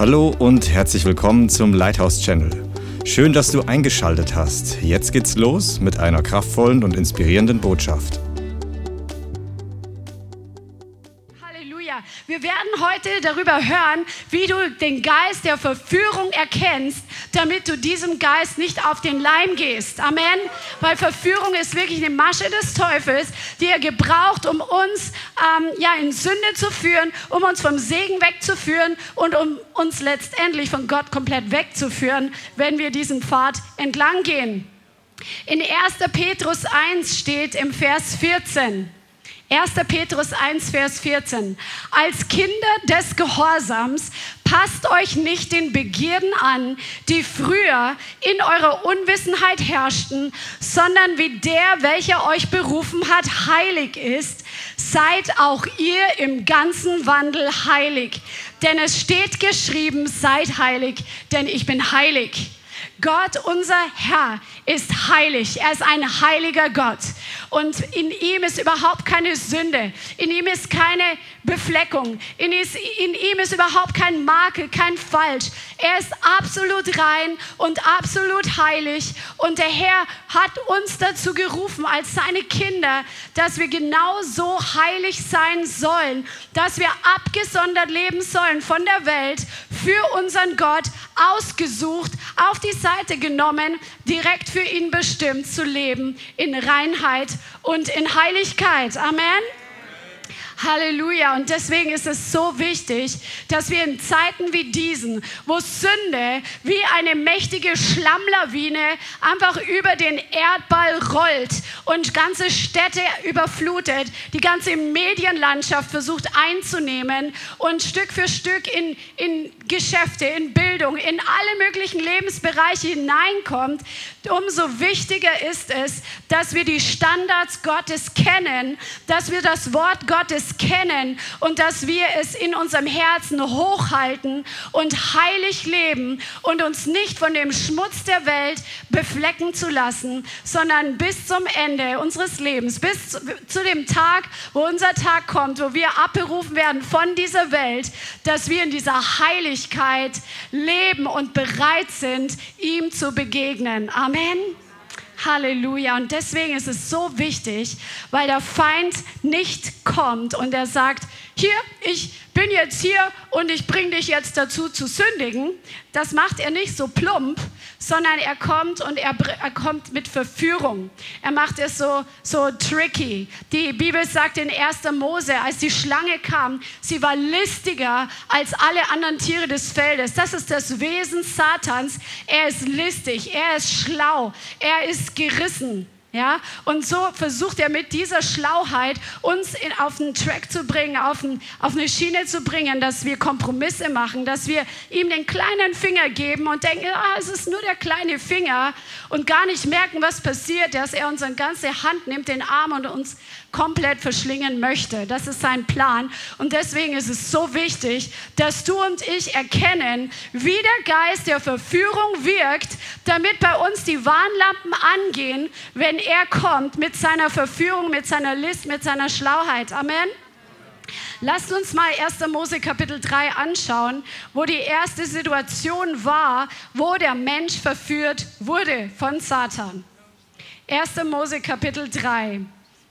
Hallo und herzlich willkommen zum Lighthouse Channel. Schön, dass du eingeschaltet hast. Jetzt geht's los mit einer kraftvollen und inspirierenden Botschaft. Wir werden heute darüber hören, wie du den Geist der Verführung erkennst, damit du diesem Geist nicht auf den Leim gehst. Amen. Weil Verführung ist wirklich eine Masche des Teufels, die er gebraucht, um uns ähm, ja, in Sünde zu führen, um uns vom Segen wegzuführen und um uns letztendlich von Gott komplett wegzuführen, wenn wir diesen Pfad entlang gehen. In 1. Petrus 1 steht im Vers 14, 1. Petrus 1, Vers 14. Als Kinder des Gehorsams passt euch nicht den Begierden an, die früher in eurer Unwissenheit herrschten, sondern wie der, welcher euch berufen hat, heilig ist, seid auch ihr im ganzen Wandel heilig. Denn es steht geschrieben, seid heilig, denn ich bin heilig. Gott, unser Herr, ist heilig. Er ist ein heiliger Gott. Und in ihm ist überhaupt keine Sünde. In ihm ist keine Befleckung. In, ist, in ihm ist überhaupt kein Makel, kein Falsch. Er ist absolut rein und absolut heilig. Und der Herr hat uns dazu gerufen, als seine Kinder, dass wir genau so heilig sein sollen, dass wir abgesondert leben sollen von der Welt für unseren Gott, ausgesucht, auf die Seite genommen, direkt für ihn bestimmt zu leben in Reinheit und in Heiligkeit. Amen. Halleluja. Und deswegen ist es so wichtig, dass wir in Zeiten wie diesen, wo Sünde wie eine mächtige Schlammlawine einfach über den Erdball rollt und ganze Städte überflutet, die ganze Medienlandschaft versucht einzunehmen und Stück für Stück in, in Geschäfte, in Bildung, in alle möglichen Lebensbereiche hineinkommt, umso wichtiger ist es, dass wir die Standards Gottes kennen, dass wir das Wort Gottes kennen und dass wir es in unserem Herzen hochhalten und heilig leben und uns nicht von dem Schmutz der Welt beflecken zu lassen, sondern bis zum Ende unseres Lebens, bis zu dem Tag, wo unser Tag kommt, wo wir abberufen werden von dieser Welt, dass wir in dieser Heiligkeit leben und bereit sind, ihm zu begegnen. Amen. Halleluja. Und deswegen ist es so wichtig, weil der Feind nicht kommt und er sagt, hier, ich bin jetzt hier und ich bringe dich jetzt dazu zu sündigen. Das macht er nicht so plump, sondern er kommt und er, er, kommt mit Verführung. Er macht es so, so tricky. Die Bibel sagt in 1. Mose, als die Schlange kam, sie war listiger als alle anderen Tiere des Feldes. Das ist das Wesen Satans. Er ist listig, er ist schlau, er ist gerissen. Ja, und so versucht er mit dieser Schlauheit uns in, auf einen Track zu bringen, auf, ein, auf eine Schiene zu bringen, dass wir Kompromisse machen, dass wir ihm den kleinen Finger geben und denken, ah, es ist nur der kleine Finger und gar nicht merken, was passiert, dass er unsere ganze Hand nimmt, den Arm und uns komplett verschlingen möchte. Das ist sein Plan. Und deswegen ist es so wichtig, dass du und ich erkennen, wie der Geist der Verführung wirkt, damit bei uns die Warnlampen angehen, wenn er kommt mit seiner Verführung, mit seiner List, mit seiner Schlauheit. Amen. Lasst uns mal 1. Mose Kapitel 3 anschauen, wo die erste Situation war, wo der Mensch verführt wurde von Satan. 1. Mose Kapitel 3.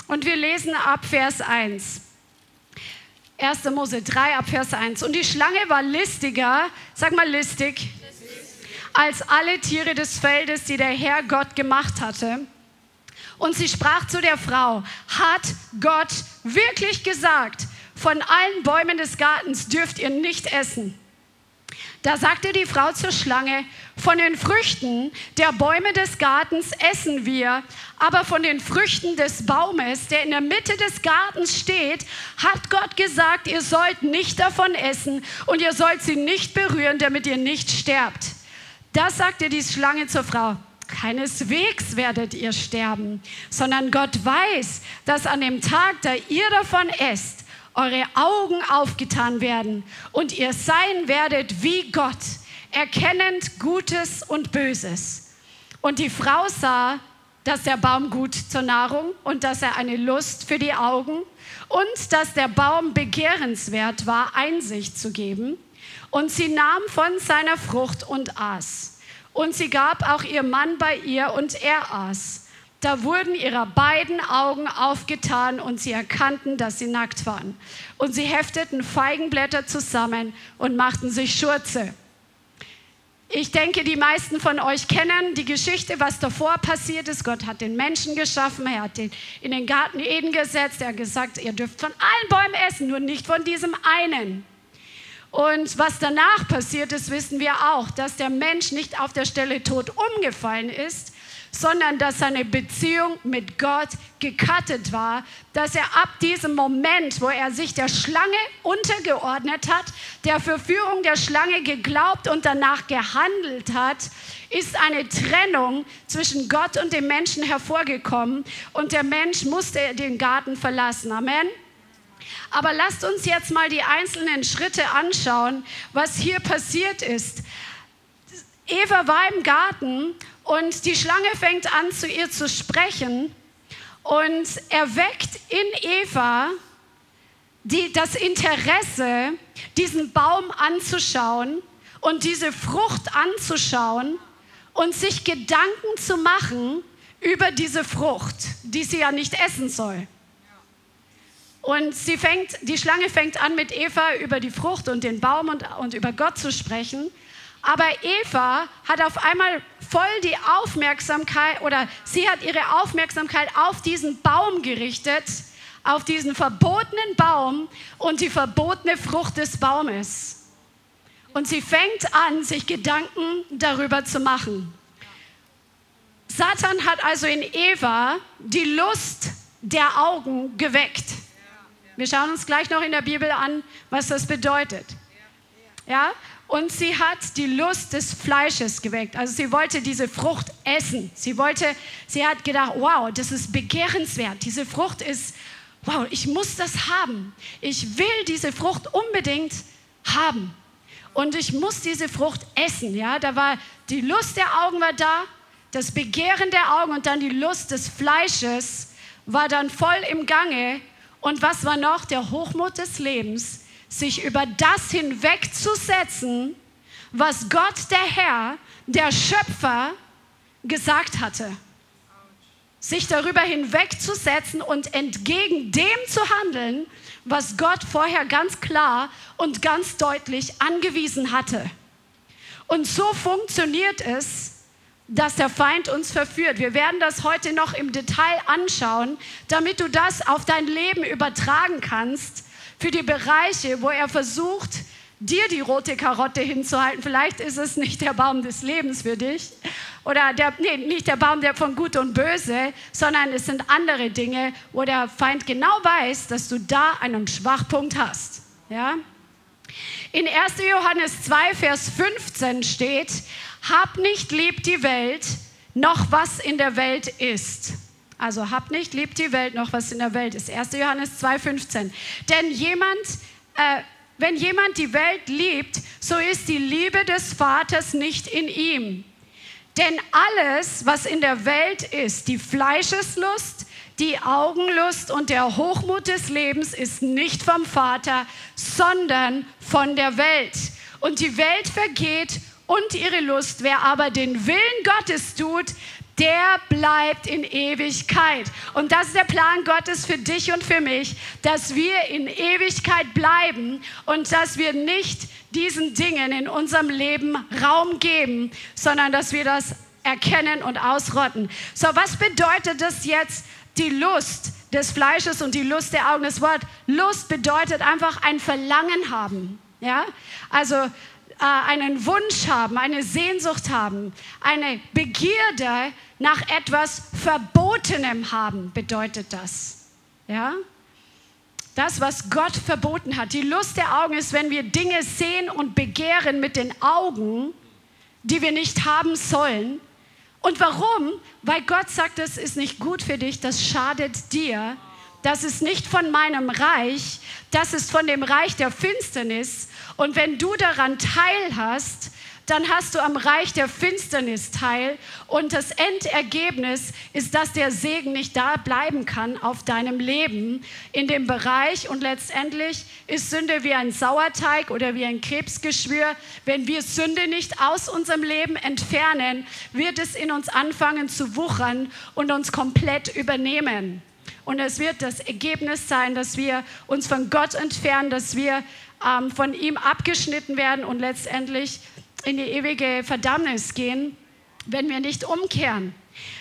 Und wir lesen ab Vers 1. 1. Mose 3 ab Vers 1. Und die Schlange war listiger, sag mal listig, als alle Tiere des Feldes, die der Herr Gott gemacht hatte. Und sie sprach zu der Frau, hat Gott wirklich gesagt, von allen Bäumen des Gartens dürft ihr nicht essen? Da sagte die Frau zur Schlange, von den Früchten der Bäume des Gartens essen wir, aber von den Früchten des Baumes, der in der Mitte des Gartens steht, hat Gott gesagt, ihr sollt nicht davon essen und ihr sollt sie nicht berühren, damit ihr nicht sterbt. Das sagte die Schlange zur Frau. Keineswegs werdet ihr sterben, sondern Gott weiß, dass an dem Tag, da ihr davon esst, eure Augen aufgetan werden und ihr sein werdet wie Gott, erkennend Gutes und Böses. Und die Frau sah, dass der Baum gut zur Nahrung und dass er eine Lust für die Augen und dass der Baum begehrenswert war, Einsicht zu geben. Und sie nahm von seiner Frucht und aß. Und sie gab auch ihr Mann bei ihr und er aß. Da wurden ihrer beiden Augen aufgetan und sie erkannten, dass sie nackt waren. Und sie hefteten Feigenblätter zusammen und machten sich Schurze. Ich denke, die meisten von euch kennen die Geschichte, was davor passiert ist. Gott hat den Menschen geschaffen, er hat den in den Garten Eden gesetzt, er hat gesagt, ihr dürft von allen Bäumen essen, nur nicht von diesem einen. Und was danach passiert ist, wissen wir auch, dass der Mensch nicht auf der Stelle tot umgefallen ist, sondern dass seine Beziehung mit Gott gekattet war, dass er ab diesem Moment, wo er sich der Schlange untergeordnet hat, der Verführung der Schlange geglaubt und danach gehandelt hat, ist eine Trennung zwischen Gott und dem Menschen hervorgekommen und der Mensch musste den Garten verlassen. Amen. Aber lasst uns jetzt mal die einzelnen Schritte anschauen, was hier passiert ist. Eva war im Garten und die Schlange fängt an, zu ihr zu sprechen und erweckt in Eva die, das Interesse, diesen Baum anzuschauen und diese Frucht anzuschauen und sich Gedanken zu machen über diese Frucht, die sie ja nicht essen soll. Und sie fängt, die Schlange fängt an, mit Eva über die Frucht und den Baum und, und über Gott zu sprechen. Aber Eva hat auf einmal voll die Aufmerksamkeit oder sie hat ihre Aufmerksamkeit auf diesen Baum gerichtet, auf diesen verbotenen Baum und die verbotene Frucht des Baumes. Und sie fängt an, sich Gedanken darüber zu machen. Satan hat also in Eva die Lust der Augen geweckt. Wir schauen uns gleich noch in der Bibel an, was das bedeutet. Ja? Und sie hat die Lust des Fleisches geweckt. Also sie wollte diese Frucht essen. Sie wollte, sie hat gedacht, wow, das ist begehrenswert. Diese Frucht ist, wow, ich muss das haben. Ich will diese Frucht unbedingt haben. Und ich muss diese Frucht essen. Ja, da war die Lust der Augen war da, das Begehren der Augen und dann die Lust des Fleisches war dann voll im Gange. Und was war noch? Der Hochmut des Lebens, sich über das hinwegzusetzen, was Gott, der Herr, der Schöpfer, gesagt hatte. Sich darüber hinwegzusetzen und entgegen dem zu handeln, was Gott vorher ganz klar und ganz deutlich angewiesen hatte. Und so funktioniert es, dass der Feind uns verführt. Wir werden das heute noch im Detail anschauen, damit du das auf dein Leben übertragen kannst, für die Bereiche, wo er versucht, dir die rote Karotte hinzuhalten. Vielleicht ist es nicht der Baum des Lebens für dich oder der, nee, nicht der Baum der von Gut und Böse, sondern es sind andere Dinge, wo der Feind genau weiß, dass du da einen Schwachpunkt hast. Ja? In 1. Johannes 2, Vers 15 steht, hab nicht lieb die Welt, noch was in der Welt ist. Also hab nicht lieb die Welt, noch was in der Welt ist. 1. Johannes 2,15. Denn jemand, äh, wenn jemand die Welt liebt, so ist die Liebe des Vaters nicht in ihm. Denn alles, was in der Welt ist, die Fleischeslust, die Augenlust und der Hochmut des Lebens ist nicht vom Vater, sondern von der Welt. Und die Welt vergeht und ihre Lust. Wer aber den Willen Gottes tut, der bleibt in Ewigkeit. Und das ist der Plan Gottes für dich und für mich, dass wir in Ewigkeit bleiben und dass wir nicht diesen Dingen in unserem Leben Raum geben, sondern dass wir das erkennen und ausrotten. So, was bedeutet das jetzt, die Lust des Fleisches und die Lust der Augen? Das Wort Lust bedeutet einfach ein Verlangen haben. Ja, also äh, einen Wunsch haben, eine Sehnsucht haben, eine Begierde nach etwas Verbotenem haben, bedeutet das. Ja? Das, was Gott verboten hat. Die Lust der Augen ist, wenn wir Dinge sehen und begehren mit den Augen, die wir nicht haben sollen. Und warum? Weil Gott sagt, das ist nicht gut für dich, das schadet dir. Das ist nicht von meinem Reich, das ist von dem Reich der Finsternis. Und wenn du daran teilhast, dann hast du am Reich der Finsternis teil. Und das Endergebnis ist, dass der Segen nicht da bleiben kann auf deinem Leben in dem Bereich. Und letztendlich ist Sünde wie ein Sauerteig oder wie ein Krebsgeschwür. Wenn wir Sünde nicht aus unserem Leben entfernen, wird es in uns anfangen zu wuchern und uns komplett übernehmen. Und es wird das Ergebnis sein, dass wir uns von Gott entfernen, dass wir ähm, von ihm abgeschnitten werden und letztendlich in die ewige Verdammnis gehen, wenn wir nicht umkehren.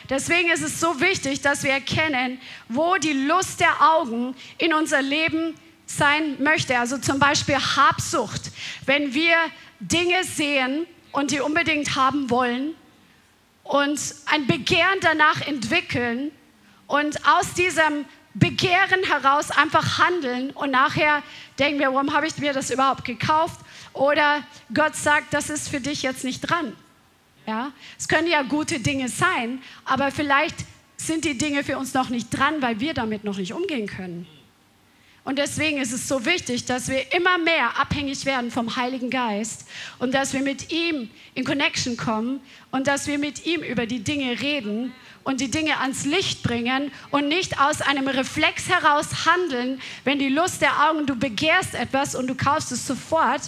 Deswegen ist es so wichtig, dass wir erkennen, wo die Lust der Augen in unser Leben sein möchte. Also zum Beispiel Habsucht. Wenn wir Dinge sehen und die unbedingt haben wollen und ein Begehren danach entwickeln und aus diesem Begehren heraus einfach handeln und nachher denken wir, warum habe ich mir das überhaupt gekauft? Oder Gott sagt, das ist für dich jetzt nicht dran. Ja? Es können ja gute Dinge sein, aber vielleicht sind die Dinge für uns noch nicht dran, weil wir damit noch nicht umgehen können. Und deswegen ist es so wichtig, dass wir immer mehr abhängig werden vom Heiligen Geist und dass wir mit ihm in Connection kommen und dass wir mit ihm über die Dinge reden und die Dinge ans Licht bringen und nicht aus einem Reflex heraus handeln. Wenn die Lust der Augen, du begehrst etwas und du kaufst es sofort,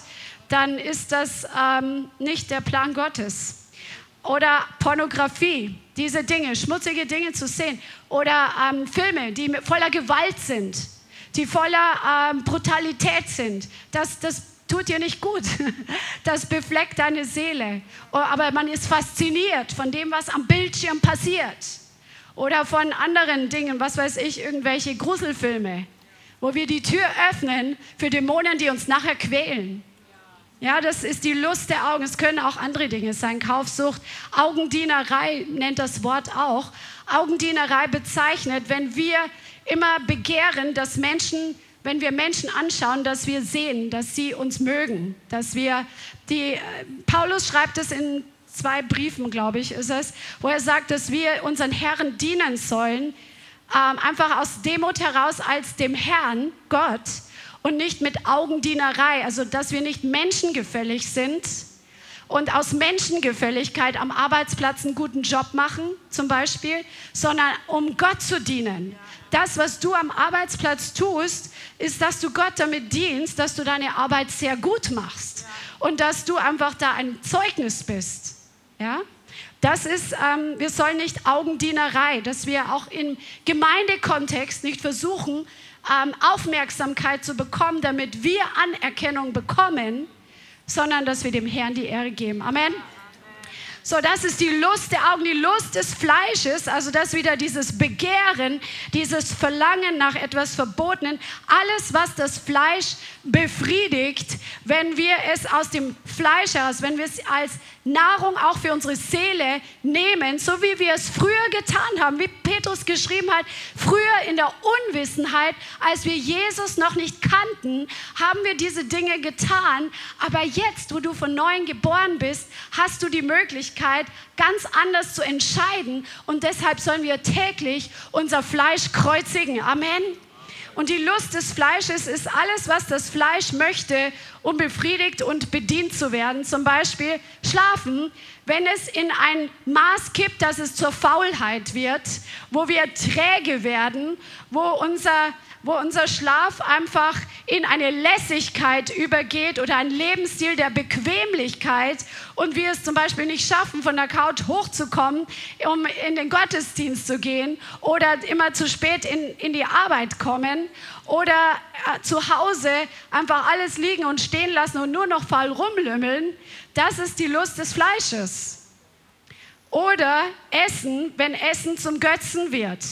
dann ist das ähm, nicht der Plan Gottes. Oder Pornografie, diese Dinge, schmutzige Dinge zu sehen. Oder ähm, Filme, die voller Gewalt sind, die voller ähm, Brutalität sind. Das, das tut dir nicht gut. Das befleckt deine Seele. Oh, aber man ist fasziniert von dem, was am Bildschirm passiert. Oder von anderen Dingen, was weiß ich, irgendwelche Gruselfilme, wo wir die Tür öffnen für Dämonen, die uns nachher quälen. Ja, das ist die Lust der Augen. Es können auch andere Dinge sein. Kaufsucht, Augendienerei nennt das Wort auch. Augendienerei bezeichnet, wenn wir immer begehren, dass Menschen wenn wir Menschen anschauen, dass wir sehen, dass sie uns mögen, dass wir die, äh, Paulus schreibt es in zwei Briefen, glaube ich, ist es, wo er sagt, dass wir unseren Herren dienen sollen, ähm, einfach aus Demut heraus als dem Herrn, Gott, und nicht mit Augendienerei, also dass wir nicht menschengefällig sind, und aus Menschengefälligkeit am Arbeitsplatz einen guten Job machen, zum Beispiel, sondern um Gott zu dienen. Das, was du am Arbeitsplatz tust, ist, dass du Gott damit dienst, dass du deine Arbeit sehr gut machst und dass du einfach da ein Zeugnis bist. Ja? Das ist, ähm, wir sollen nicht Augendienerei, dass wir auch im Gemeindekontext nicht versuchen, ähm, Aufmerksamkeit zu bekommen, damit wir Anerkennung bekommen, sondern dass wir dem Herrn die Ehre geben. Amen. So, das ist die Lust der Augen, die Lust des Fleisches, also das wieder dieses Begehren, dieses Verlangen nach etwas Verbotenen. Alles, was das Fleisch befriedigt, wenn wir es aus dem Fleisch heraus, wenn wir es als Nahrung auch für unsere Seele nehmen, so wie wir es früher getan haben, wie Petrus geschrieben hat, früher in der Unwissenheit, als wir Jesus noch nicht kannten, haben wir diese Dinge getan, aber jetzt, wo du von neuem geboren bist, hast du die Möglichkeit, ganz anders zu entscheiden und deshalb sollen wir täglich unser Fleisch kreuzigen. Amen. Und die Lust des Fleisches ist alles, was das Fleisch möchte, um befriedigt und bedient zu werden. Zum Beispiel schlafen, wenn es in ein Maß kippt, dass es zur Faulheit wird, wo wir träge werden, wo unser wo unser Schlaf einfach in eine Lässigkeit übergeht oder ein Lebensstil der Bequemlichkeit und wir es zum Beispiel nicht schaffen, von der Couch hochzukommen, um in den Gottesdienst zu gehen oder immer zu spät in, in die Arbeit kommen oder äh, zu Hause einfach alles liegen und stehen lassen und nur noch faul rumlümmeln, das ist die Lust des Fleisches. Oder Essen, wenn Essen zum Götzen wird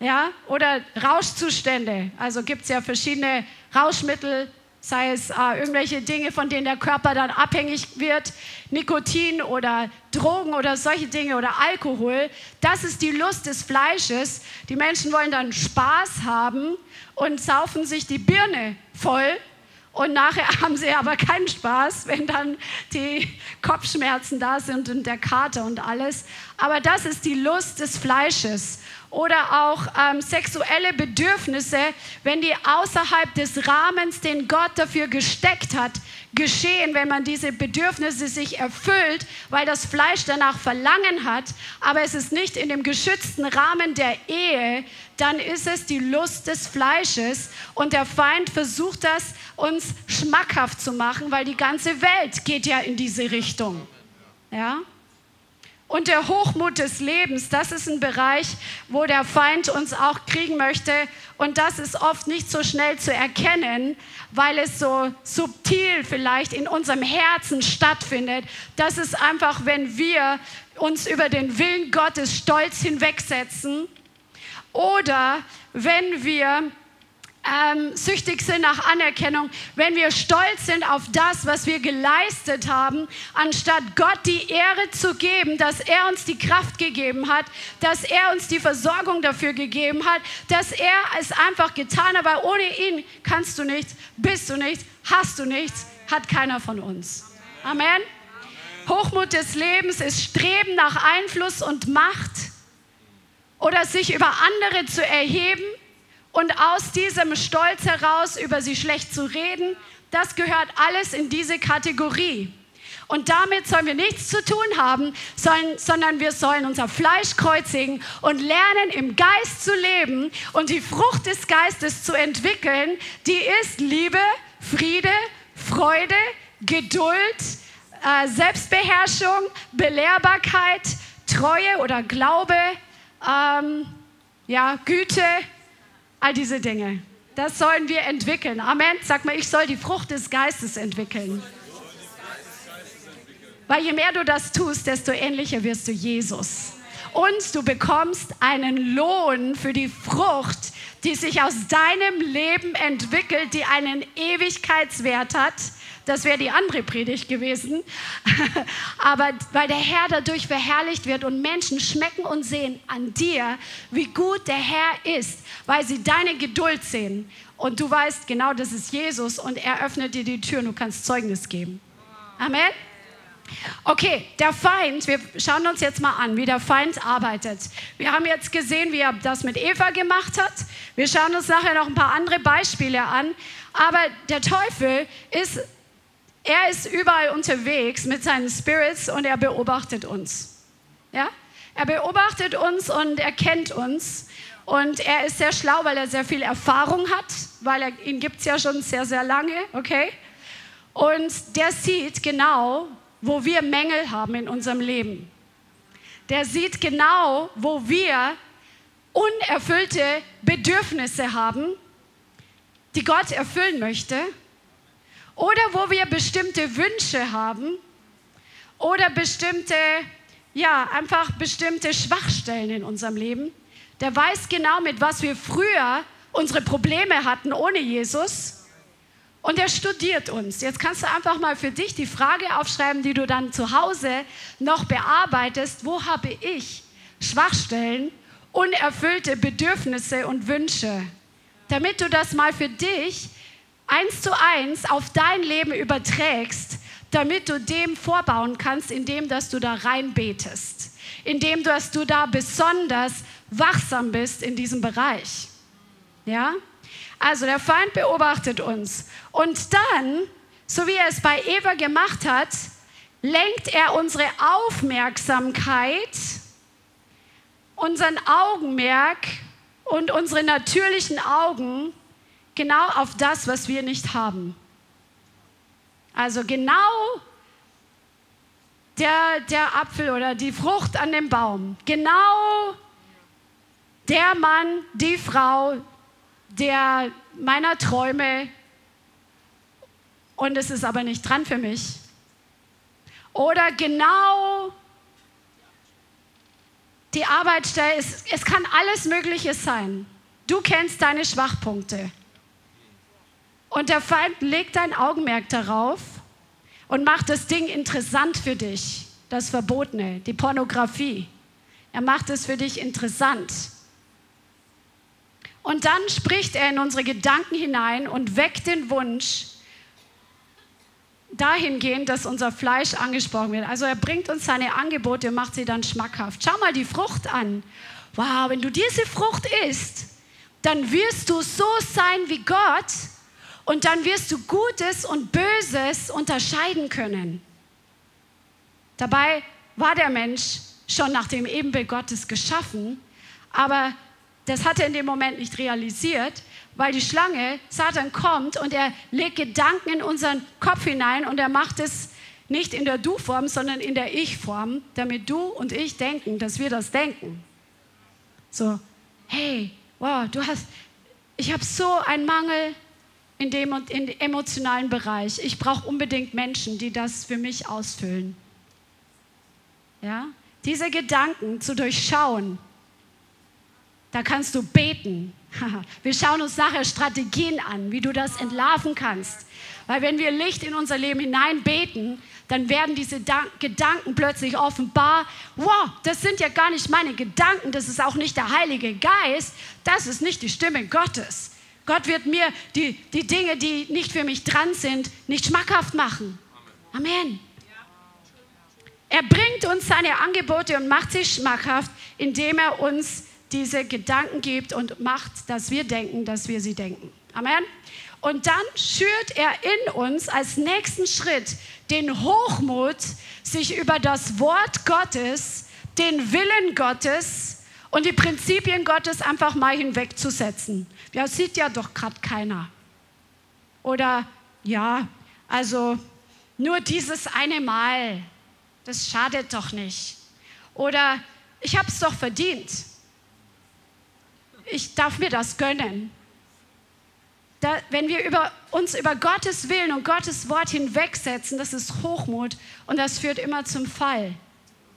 ja, oder Rauschzustände. Also gibt es ja verschiedene Rauschmittel, sei es äh, irgendwelche Dinge, von denen der Körper dann abhängig wird, Nikotin oder Drogen oder solche Dinge oder Alkohol. Das ist die Lust des Fleisches. Die Menschen wollen dann Spaß haben und saufen sich die Birne voll. Und nachher haben sie aber keinen Spaß, wenn dann die Kopfschmerzen da sind und der Kater und alles. Aber das ist die Lust des Fleisches. Oder auch ähm, sexuelle Bedürfnisse, wenn die außerhalb des Rahmens, den Gott dafür gesteckt hat, geschehen, wenn man diese Bedürfnisse sich erfüllt, weil das Fleisch danach Verlangen hat, aber es ist nicht in dem geschützten Rahmen der Ehe, dann ist es die Lust des Fleisches und der Feind versucht das uns schmackhaft zu machen, weil die ganze Welt geht ja in diese Richtung. Ja? Und der Hochmut des Lebens, das ist ein Bereich, wo der Feind uns auch kriegen möchte. Und das ist oft nicht so schnell zu erkennen, weil es so subtil vielleicht in unserem Herzen stattfindet. Das ist einfach, wenn wir uns über den Willen Gottes stolz hinwegsetzen oder wenn wir ähm, süchtig sind nach Anerkennung, wenn wir stolz sind auf das, was wir geleistet haben, anstatt Gott die Ehre zu geben, dass er uns die Kraft gegeben hat, dass er uns die Versorgung dafür gegeben hat, dass er es einfach getan hat, weil ohne ihn kannst du nichts, bist du nichts, hast du nichts, hat keiner von uns. Amen. Hochmut des Lebens ist Streben nach Einfluss und Macht oder sich über andere zu erheben und aus diesem Stolz heraus über sie schlecht zu reden, das gehört alles in diese Kategorie. Und damit sollen wir nichts zu tun haben, sollen, sondern wir sollen unser Fleisch kreuzigen und lernen, im Geist zu leben und die Frucht des Geistes zu entwickeln, die ist Liebe, Friede, Freude, Geduld, äh, Selbstbeherrschung, Belehrbarkeit, Treue oder Glaube, ähm, ja, Güte, All diese Dinge. Das sollen wir entwickeln. Amen. Sag mal, ich soll die Frucht des Geistes entwickeln. Weil je mehr du das tust, desto ähnlicher wirst du Jesus. Und du bekommst einen Lohn für die Frucht, die sich aus deinem Leben entwickelt, die einen Ewigkeitswert hat das wäre die andere Predigt gewesen. Aber weil der Herr dadurch verherrlicht wird und Menschen schmecken und sehen an dir, wie gut der Herr ist, weil sie deine Geduld sehen. Und du weißt genau, das ist Jesus und er öffnet dir die Tür und du kannst Zeugnis geben. Amen. Okay, der Feind, wir schauen uns jetzt mal an, wie der Feind arbeitet. Wir haben jetzt gesehen, wie er das mit Eva gemacht hat. Wir schauen uns nachher noch ein paar andere Beispiele an. Aber der Teufel ist er ist überall unterwegs mit seinen Spirits und er beobachtet uns. Ja? Er beobachtet uns und er kennt uns. Und er ist sehr schlau, weil er sehr viel Erfahrung hat, weil er, ihn gibt es ja schon sehr, sehr lange, okay? Und der sieht genau, wo wir Mängel haben in unserem Leben. Der sieht genau, wo wir unerfüllte Bedürfnisse haben, die Gott erfüllen möchte oder wo wir bestimmte Wünsche haben oder bestimmte, ja, einfach bestimmte Schwachstellen in unserem Leben. Der weiß genau, mit was wir früher unsere Probleme hatten ohne Jesus. Und er studiert uns. Jetzt kannst du einfach mal für dich die Frage aufschreiben, die du dann zu Hause noch bearbeitest. Wo habe ich Schwachstellen, unerfüllte Bedürfnisse und Wünsche? Damit du das mal für dich eins zu eins auf dein Leben überträgst, damit du dem vorbauen kannst, indem dass du da reinbetest, indem dass du da besonders wachsam bist in diesem Bereich. Ja? Also der Feind beobachtet uns und dann, so wie er es bei Eva gemacht hat, lenkt er unsere Aufmerksamkeit, unseren Augenmerk und unsere natürlichen Augen genau auf das, was wir nicht haben. Also genau der, der Apfel oder die Frucht an dem Baum. Genau der Mann, die Frau, der meiner Träume und es ist aber nicht dran für mich. Oder genau die Arbeitsstelle, es, es kann alles Mögliche sein. Du kennst deine Schwachpunkte. Und der Feind legt dein Augenmerk darauf und macht das Ding interessant für dich, das Verbotene, die Pornografie. Er macht es für dich interessant. Und dann spricht er in unsere Gedanken hinein und weckt den Wunsch, dahingehend, dass unser Fleisch angesprochen wird. Also er bringt uns seine Angebote und macht sie dann schmackhaft. Schau mal die Frucht an wow, wenn du diese Frucht isst, dann wirst du so sein wie Gott und dann wirst du Gutes und Böses unterscheiden können. Dabei war der Mensch schon nach dem Ebenbild Gottes geschaffen, aber das hat er in dem Moment nicht realisiert, weil die Schlange, Satan kommt und er legt Gedanken in unseren Kopf hinein und er macht es nicht in der Du-Form, sondern in der Ich-Form, damit du und ich denken, dass wir das denken. So, hey, wow, du hast, ich habe so einen Mangel in dem und in emotionalen Bereich. Ich brauche unbedingt Menschen, die das für mich ausfüllen. Ja, diese Gedanken zu durchschauen, da kannst du beten. Wir schauen uns nachher Strategien an, wie du das entlarven kannst. Weil wenn wir Licht in unser Leben hinein beten, dann werden diese Gedanken plötzlich offenbar. Wow, das sind ja gar nicht meine Gedanken, das ist auch nicht der Heilige Geist, das ist nicht die Stimme Gottes. Gott wird mir die, die Dinge, die nicht für mich dran sind, nicht schmackhaft machen. Amen. Er bringt uns seine Angebote und macht sie schmackhaft, indem er uns diese Gedanken gibt und macht, dass wir denken, dass wir sie denken. Amen. Und dann schürt er in uns als nächsten Schritt den Hochmut, sich über das Wort Gottes, den Willen Gottes und die Prinzipien Gottes einfach mal hinwegzusetzen. Ja, sieht ja doch gerade keiner. Oder ja, also nur dieses eine Mal, das schadet doch nicht. Oder ich habe es doch verdient. Ich darf mir das gönnen. Da, wenn wir über, uns über Gottes Willen und Gottes Wort hinwegsetzen, das ist Hochmut und das führt immer zum Fall.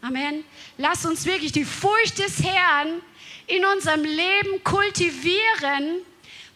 Amen. Lass uns wirklich die Furcht des Herrn in unserem Leben kultivieren,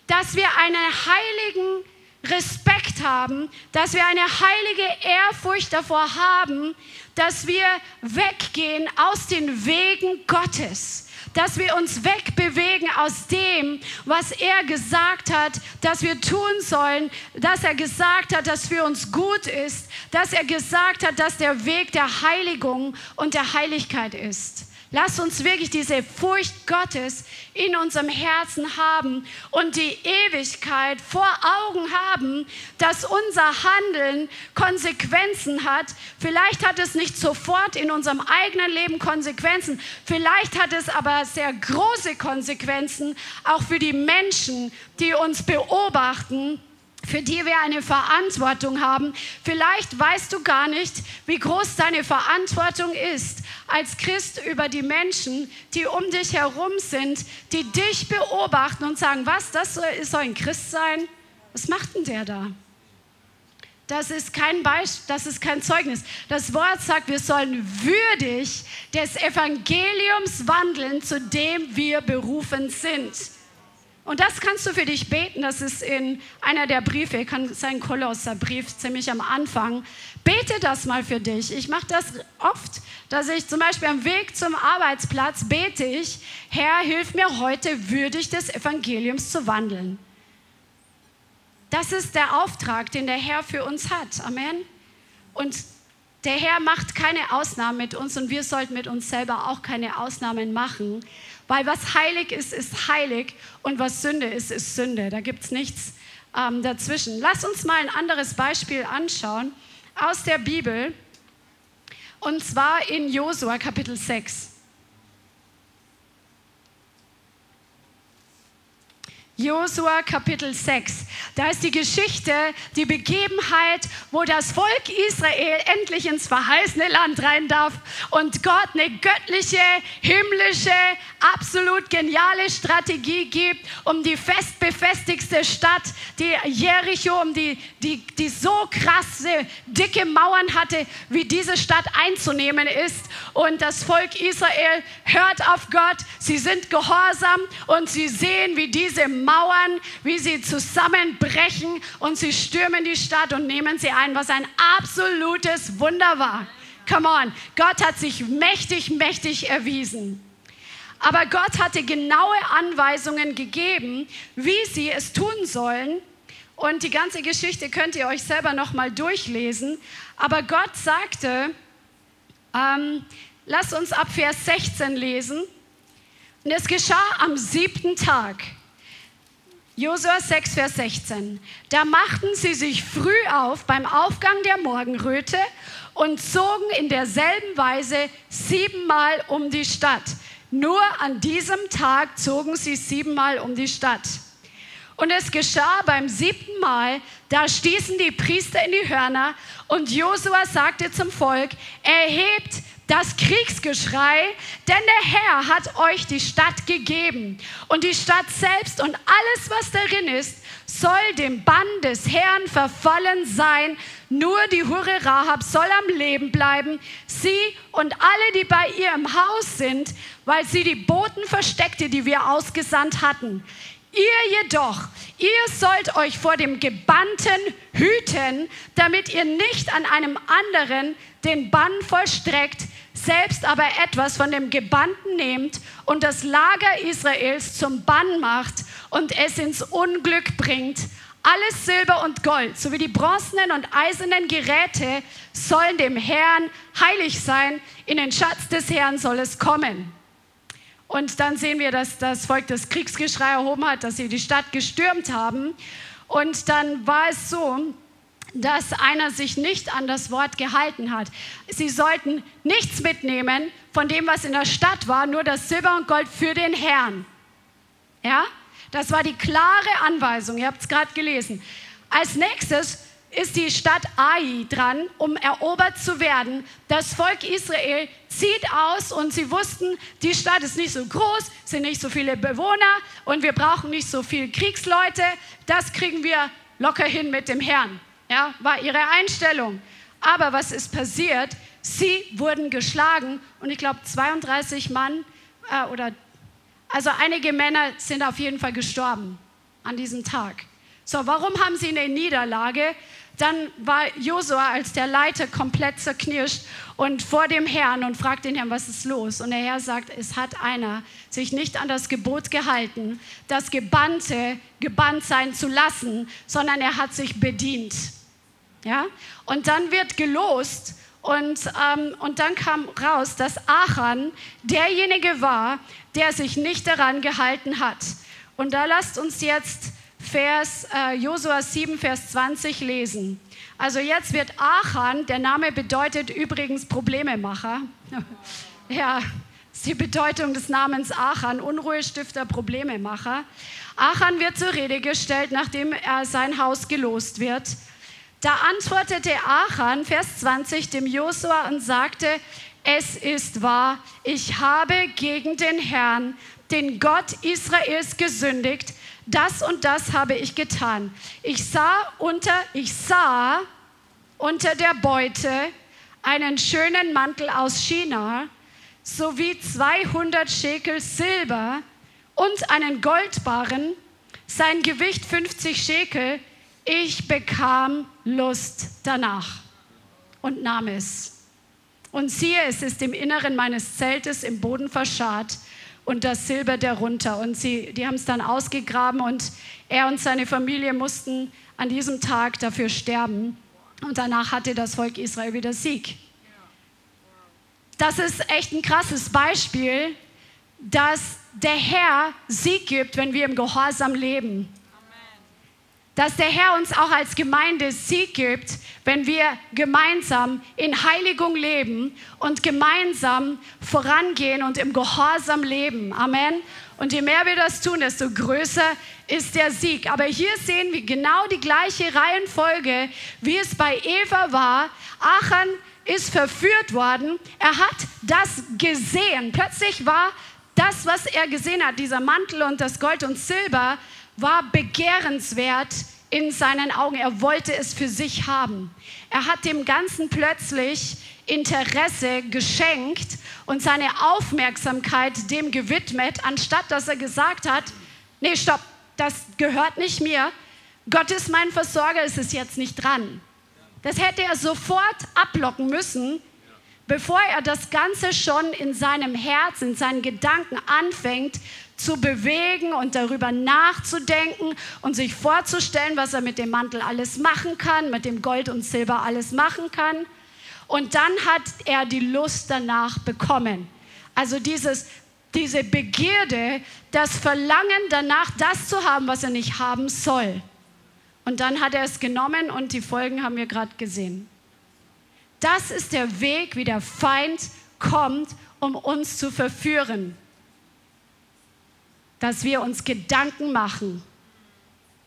dass wir einen heiligen Respekt haben, dass wir eine heilige Ehrfurcht davor haben, dass wir weggehen aus den Wegen Gottes dass wir uns wegbewegen aus dem, was er gesagt hat, dass wir tun sollen, dass er gesagt hat, dass für uns gut ist, dass er gesagt hat, dass der Weg der Heiligung und der Heiligkeit ist. Lass uns wirklich diese Furcht Gottes in unserem Herzen haben und die Ewigkeit vor Augen haben, dass unser Handeln Konsequenzen hat. Vielleicht hat es nicht sofort in unserem eigenen Leben Konsequenzen, vielleicht hat es aber sehr große Konsequenzen auch für die Menschen, die uns beobachten für die wir eine Verantwortung haben. Vielleicht weißt du gar nicht, wie groß deine Verantwortung ist als Christ über die Menschen, die um dich herum sind, die dich beobachten und sagen, was, das soll ein Christ sein? Was macht denn der da? Das ist kein Beispiel, das ist kein Zeugnis. Das Wort sagt, wir sollen würdig des Evangeliums wandeln, zu dem wir berufen sind. Und das kannst du für dich beten. Das ist in einer der Briefe, kann sein Kolosserbrief ziemlich am Anfang. Bete das mal für dich. Ich mache das oft, dass ich zum Beispiel am Weg zum Arbeitsplatz bete ich, Herr, hilf mir heute würdig des Evangeliums zu wandeln. Das ist der Auftrag, den der Herr für uns hat. Amen. Und der Herr macht keine Ausnahmen mit uns und wir sollten mit uns selber auch keine Ausnahmen machen. Weil was heilig ist, ist heilig und was Sünde ist, ist Sünde. Da gibt es nichts ähm, dazwischen. Lass uns mal ein anderes Beispiel anschauen aus der Bibel und zwar in Josua Kapitel 6. Josua Kapitel 6. Da ist die Geschichte, die Begebenheit, wo das Volk Israel endlich ins verheißene Land rein darf und Gott eine göttliche, himmlische, absolut geniale Strategie gibt, um die festbefestigste Stadt, die Jericho, um die, die, die so krasse, dicke Mauern hatte, wie diese Stadt einzunehmen ist. Und das Volk Israel hört auf Gott, sie sind gehorsam und sie sehen, wie diese Mauern, wie sie zusammenbrechen und sie stürmen die Stadt und nehmen sie ein, was ein absolutes Wunder war. Come on, Gott hat sich mächtig, mächtig erwiesen. Aber Gott hatte genaue Anweisungen gegeben, wie sie es tun sollen. Und die ganze Geschichte könnt ihr euch selber noch mal durchlesen. Aber Gott sagte, ähm, lasst uns ab Vers 16 lesen. Und es geschah am siebten Tag. Josua 6, Vers 16. Da machten sie sich früh auf beim Aufgang der Morgenröte und zogen in derselben Weise siebenmal um die Stadt. Nur an diesem Tag zogen sie siebenmal um die Stadt. Und es geschah beim siebten Mal, da stießen die Priester in die Hörner und Josua sagte zum Volk, erhebt das Kriegsgeschrei, denn der Herr hat euch die Stadt gegeben. Und die Stadt selbst und alles, was darin ist, soll dem Bann des Herrn verfallen sein. Nur die Hure Rahab soll am Leben bleiben, sie und alle, die bei ihr im Haus sind, weil sie die Boten versteckte, die wir ausgesandt hatten. Ihr jedoch, ihr sollt euch vor dem Gebannten hüten, damit ihr nicht an einem anderen den Bann vollstreckt, selbst aber etwas von dem Gebannten nehmt und das Lager Israels zum Bann macht und es ins Unglück bringt. Alles Silber und Gold sowie die bronzenen und eisernen Geräte sollen dem Herrn heilig sein. In den Schatz des Herrn soll es kommen. Und dann sehen wir, dass das Volk das Kriegsgeschrei erhoben hat, dass sie die Stadt gestürmt haben. Und dann war es so, dass einer sich nicht an das Wort gehalten hat. Sie sollten nichts mitnehmen von dem, was in der Stadt war, nur das Silber und Gold für den Herrn. Ja, das war die klare Anweisung. Ihr habt es gerade gelesen. Als nächstes ist die Stadt Ai dran, um erobert zu werden. Das Volk Israel zieht aus und sie wussten, die Stadt ist nicht so groß, sind nicht so viele Bewohner und wir brauchen nicht so viele Kriegsleute. Das kriegen wir locker hin mit dem Herrn. Ja, war ihre Einstellung. Aber was ist passiert? Sie wurden geschlagen und ich glaube 32 Mann äh, oder also einige Männer sind auf jeden Fall gestorben an diesem Tag. So, warum haben sie eine Niederlage? Dann war Josua als der Leiter komplett zerknirscht und vor dem Herrn und fragt den Herrn, was ist los? Und der Herr sagt, es hat einer sich nicht an das Gebot gehalten, das Gebannte gebannt sein zu lassen, sondern er hat sich bedient. Ja? Und dann wird gelost und, ähm, und dann kam raus, dass Achan derjenige war, der sich nicht daran gehalten hat. Und da lasst uns jetzt Vers, äh, Josua 7, Vers 20 lesen. Also jetzt wird Achan, der Name bedeutet übrigens Problememacher. ja, ist die Bedeutung des Namens Achan, Unruhestifter, Problememacher. Achan wird zur Rede gestellt, nachdem er sein Haus gelost wird. Da antwortete Achan, Vers 20, dem Josua und sagte, es ist wahr, ich habe gegen den Herrn, den Gott Israels, gesündigt das und das habe ich getan. Ich sah unter, ich sah unter der Beute einen schönen Mantel aus China sowie 200 Schekel Silber und einen Goldbarren, sein Gewicht 50 Schekel. Ich bekam Lust danach und nahm es. Und siehe, es ist im Inneren meines Zeltes im Boden verscharrt und das Silber darunter. Und sie, die haben es dann ausgegraben und er und seine Familie mussten an diesem Tag dafür sterben. Und danach hatte das Volk Israel wieder Sieg. Das ist echt ein krasses Beispiel, dass der Herr Sieg gibt, wenn wir im Gehorsam leben dass der Herr uns auch als Gemeinde Sieg gibt, wenn wir gemeinsam in Heiligung leben und gemeinsam vorangehen und im Gehorsam leben. Amen. Und je mehr wir das tun, desto größer ist der Sieg. Aber hier sehen wir genau die gleiche Reihenfolge, wie es bei Eva war. Achan ist verführt worden. Er hat das gesehen. Plötzlich war das, was er gesehen hat, dieser Mantel und das Gold und Silber, war begehrenswert in seinen Augen. Er wollte es für sich haben. Er hat dem Ganzen plötzlich Interesse geschenkt und seine Aufmerksamkeit dem gewidmet, anstatt dass er gesagt hat, nee, stopp, das gehört nicht mir. Gott ist mein Versorger, ist es jetzt nicht dran. Das hätte er sofort ablocken müssen, bevor er das Ganze schon in seinem Herz, in seinen Gedanken anfängt zu bewegen und darüber nachzudenken und sich vorzustellen, was er mit dem Mantel alles machen kann, mit dem Gold und Silber alles machen kann. Und dann hat er die Lust danach bekommen. Also dieses diese Begierde, das Verlangen danach, das zu haben, was er nicht haben soll. Und dann hat er es genommen und die Folgen haben wir gerade gesehen. Das ist der Weg, wie der Feind kommt, um uns zu verführen. Dass wir uns Gedanken machen.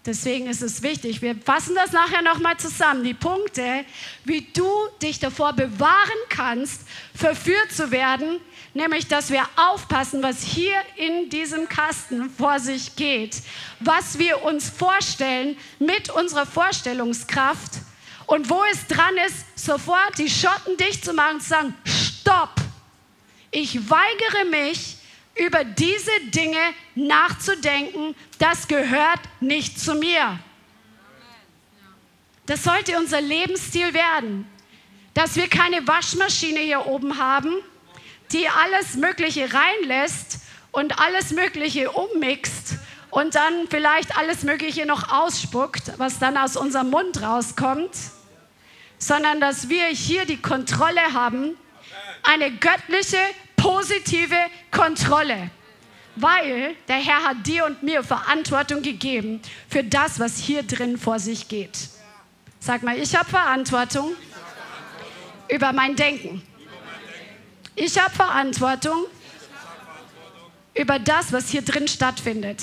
Deswegen ist es wichtig. Wir fassen das nachher nochmal zusammen. Die Punkte, wie du dich davor bewahren kannst, verführt zu werden, nämlich dass wir aufpassen, was hier in diesem Kasten vor sich geht, was wir uns vorstellen mit unserer Vorstellungskraft und wo es dran ist, sofort die Schotten dicht zu machen und zu sagen, stopp, ich weigere mich, über diese Dinge nachzudenken, das gehört nicht zu mir. Das sollte unser Lebensstil werden, dass wir keine Waschmaschine hier oben haben, die alles Mögliche reinlässt und alles Mögliche ummixt und dann vielleicht alles Mögliche noch ausspuckt, was dann aus unserem Mund rauskommt, sondern dass wir hier die Kontrolle haben, eine göttliche, positive Kontrolle. Weil der Herr hat dir und mir Verantwortung gegeben für das, was hier drin vor sich geht. Sag mal, ich habe Verantwortung über mein Denken. Ich habe Verantwortung über das, was hier drin stattfindet.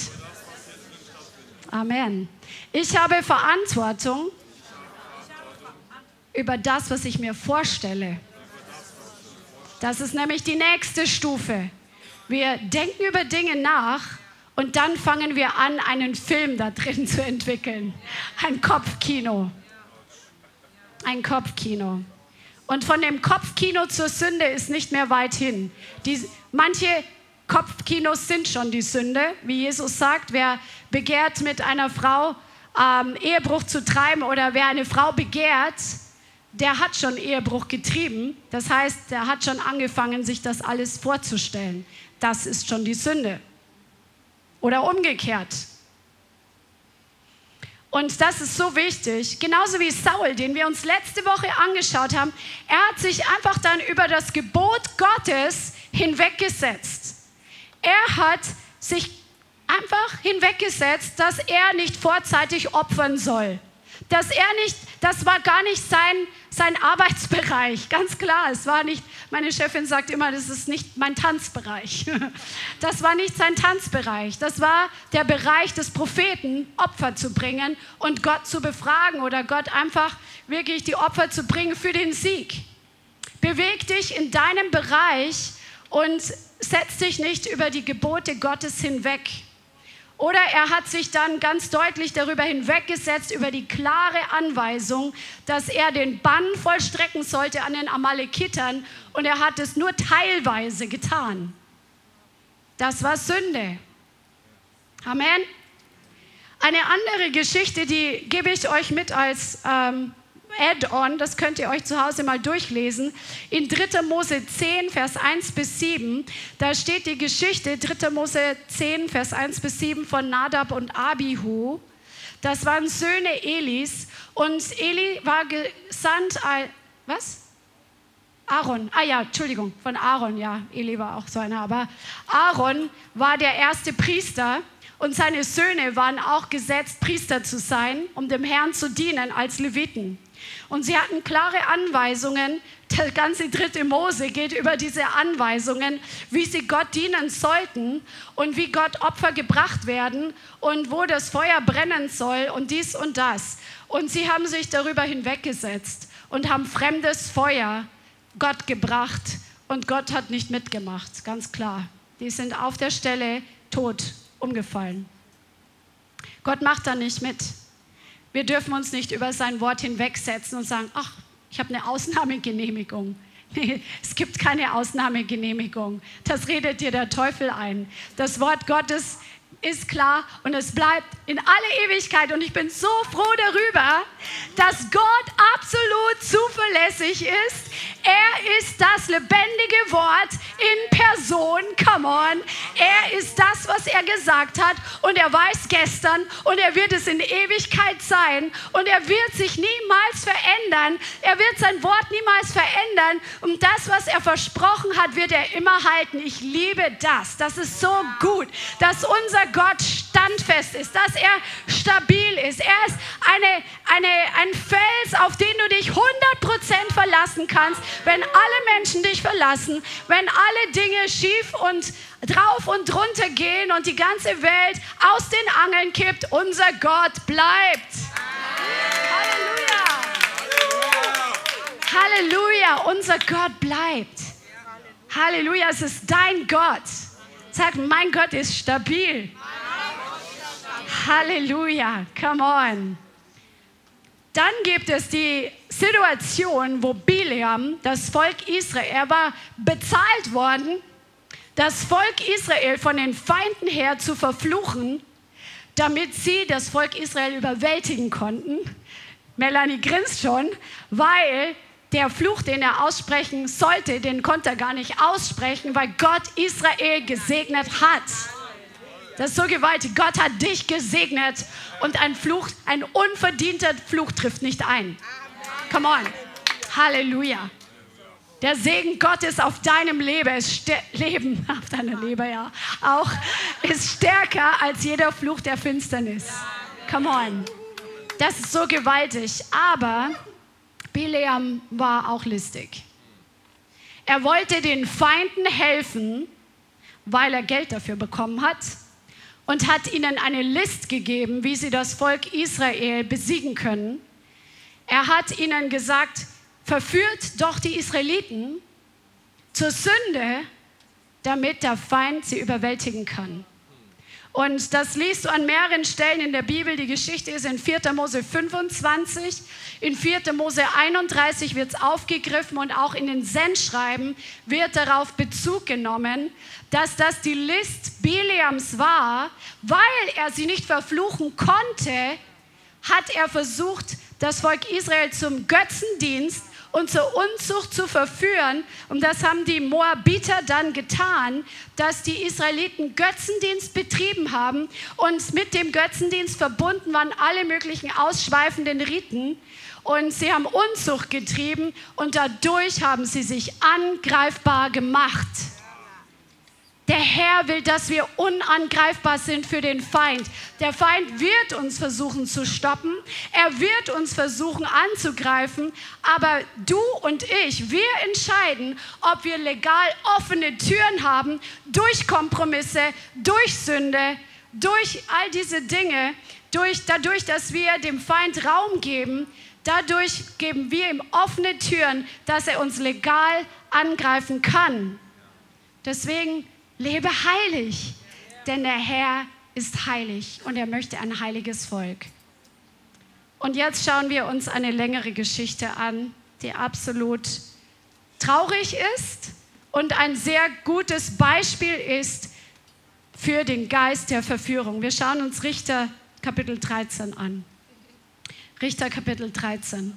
Amen. Ich habe Verantwortung über das, was ich mir vorstelle. Das ist nämlich die nächste Stufe. Wir denken über Dinge nach und dann fangen wir an, einen Film da drin zu entwickeln. Ein Kopfkino. Ein Kopfkino. Und von dem Kopfkino zur Sünde ist nicht mehr weit hin. Die, manche Kopfkinos sind schon die Sünde, wie Jesus sagt, wer begehrt mit einer Frau ähm, Ehebruch zu treiben oder wer eine Frau begehrt, der hat schon Ehebruch getrieben. Das heißt, der hat schon angefangen, sich das alles vorzustellen. Das ist schon die Sünde. Oder umgekehrt. Und das ist so wichtig. Genauso wie Saul, den wir uns letzte Woche angeschaut haben. Er hat sich einfach dann über das Gebot Gottes hinweggesetzt. Er hat sich einfach hinweggesetzt, dass er nicht vorzeitig opfern soll. Dass er nicht, das war gar nicht sein, sein Arbeitsbereich, ganz klar. Es war nicht, meine Chefin sagt immer, das ist nicht mein Tanzbereich. Das war nicht sein Tanzbereich. Das war der Bereich des Propheten, Opfer zu bringen und Gott zu befragen oder Gott einfach wirklich die Opfer zu bringen für den Sieg. Beweg dich in deinem Bereich und setz dich nicht über die Gebote Gottes hinweg. Oder er hat sich dann ganz deutlich darüber hinweggesetzt, über die klare Anweisung, dass er den Bann vollstrecken sollte an den Amalekitern und er hat es nur teilweise getan. Das war Sünde. Amen. Eine andere Geschichte, die gebe ich euch mit als ähm, Add-on, das könnt ihr euch zu Hause mal durchlesen. In 3. Mose 10, Vers 1 bis 7, da steht die Geschichte, 3. Mose 10, Vers 1 bis 7 von Nadab und Abihu. Das waren Söhne Elis und Eli war gesandt, was? Aaron, ah ja, Entschuldigung, von Aaron, ja, Eli war auch so einer, aber Aaron war der erste Priester und seine Söhne waren auch gesetzt, Priester zu sein, um dem Herrn zu dienen als Leviten. Und sie hatten klare Anweisungen. Der ganze dritte Mose geht über diese Anweisungen, wie sie Gott dienen sollten und wie Gott Opfer gebracht werden und wo das Feuer brennen soll und dies und das. Und sie haben sich darüber hinweggesetzt und haben fremdes Feuer Gott gebracht und Gott hat nicht mitgemacht, ganz klar. Die sind auf der Stelle tot umgefallen. Gott macht da nicht mit. Wir dürfen uns nicht über sein Wort hinwegsetzen und sagen, ach, ich habe eine Ausnahmegenehmigung. Nee, es gibt keine Ausnahmegenehmigung. Das redet dir der Teufel ein. Das Wort Gottes ist klar und es bleibt in alle Ewigkeit. Und ich bin so froh darüber, dass Gott absolut zuverlässig ist. Er ist das lebendige Wort in Person. Come on. Er ist das, was er gesagt hat und er weiß gestern und er wird es in Ewigkeit sein und er wird sich niemals verändern. Er wird sein Wort niemals verändern und das, was er versprochen hat, wird er immer halten. Ich liebe das. Das ist so gut, dass unser Gott standfest ist, dass er stabil ist. Er ist eine, eine, ein Fels, auf den du dich 100% verlassen kannst, wenn alle Menschen dich verlassen, wenn alle Dinge schief und drauf und drunter gehen und die ganze Welt aus den Angeln kippt, unser Gott bleibt. Halleluja. Halleluja, unser Gott bleibt. Halleluja, es ist dein Gott. Sag, mein Gott ist stabil. Halleluja, come on. Dann gibt es die Situation, wo Bileam, das Volk Israel, er war bezahlt worden, das Volk Israel von den Feinden her zu verfluchen, damit sie das Volk Israel überwältigen konnten. Melanie grinst schon, weil der Fluch, den er aussprechen sollte, den konnte er gar nicht aussprechen, weil Gott Israel gesegnet hat. Das ist so gewaltig. Gott hat dich gesegnet und ein Fluch, ein unverdienter Fluch trifft nicht ein. Come on. Halleluja. Der Segen Gottes auf deinem Leben Leben auf deiner Leber ja auch ist stärker als jeder Fluch der Finsternis. Come on. Das ist so gewaltig, aber Bileam war auch listig. Er wollte den Feinden helfen, weil er Geld dafür bekommen hat und hat ihnen eine List gegeben, wie sie das Volk Israel besiegen können. Er hat ihnen gesagt, verführt doch die Israeliten zur Sünde, damit der Feind sie überwältigen kann. Und das liest du an mehreren Stellen in der Bibel. Die Geschichte ist in 4. Mose 25, in 4. Mose 31 wird es aufgegriffen und auch in den Sendschreiben wird darauf Bezug genommen, dass das die List Bileams war, weil er sie nicht verfluchen konnte, hat er versucht, das Volk Israel zum Götzendienst und zur Unzucht zu verführen. Und das haben die Moabiter dann getan, dass die Israeliten Götzendienst betrieben haben und mit dem Götzendienst verbunden waren alle möglichen ausschweifenden Riten. Und sie haben Unzucht getrieben und dadurch haben sie sich angreifbar gemacht. Der Herr will, dass wir unangreifbar sind für den Feind. Der Feind wird uns versuchen zu stoppen. Er wird uns versuchen anzugreifen. Aber du und ich, wir entscheiden, ob wir legal offene Türen haben durch Kompromisse, durch Sünde, durch all diese Dinge, durch, dadurch, dass wir dem Feind Raum geben. Dadurch geben wir ihm offene Türen, dass er uns legal angreifen kann. Deswegen Lebe heilig, denn der Herr ist heilig und er möchte ein heiliges Volk. Und jetzt schauen wir uns eine längere Geschichte an, die absolut traurig ist und ein sehr gutes Beispiel ist für den Geist der Verführung. Wir schauen uns Richter Kapitel 13 an. Richter Kapitel 13.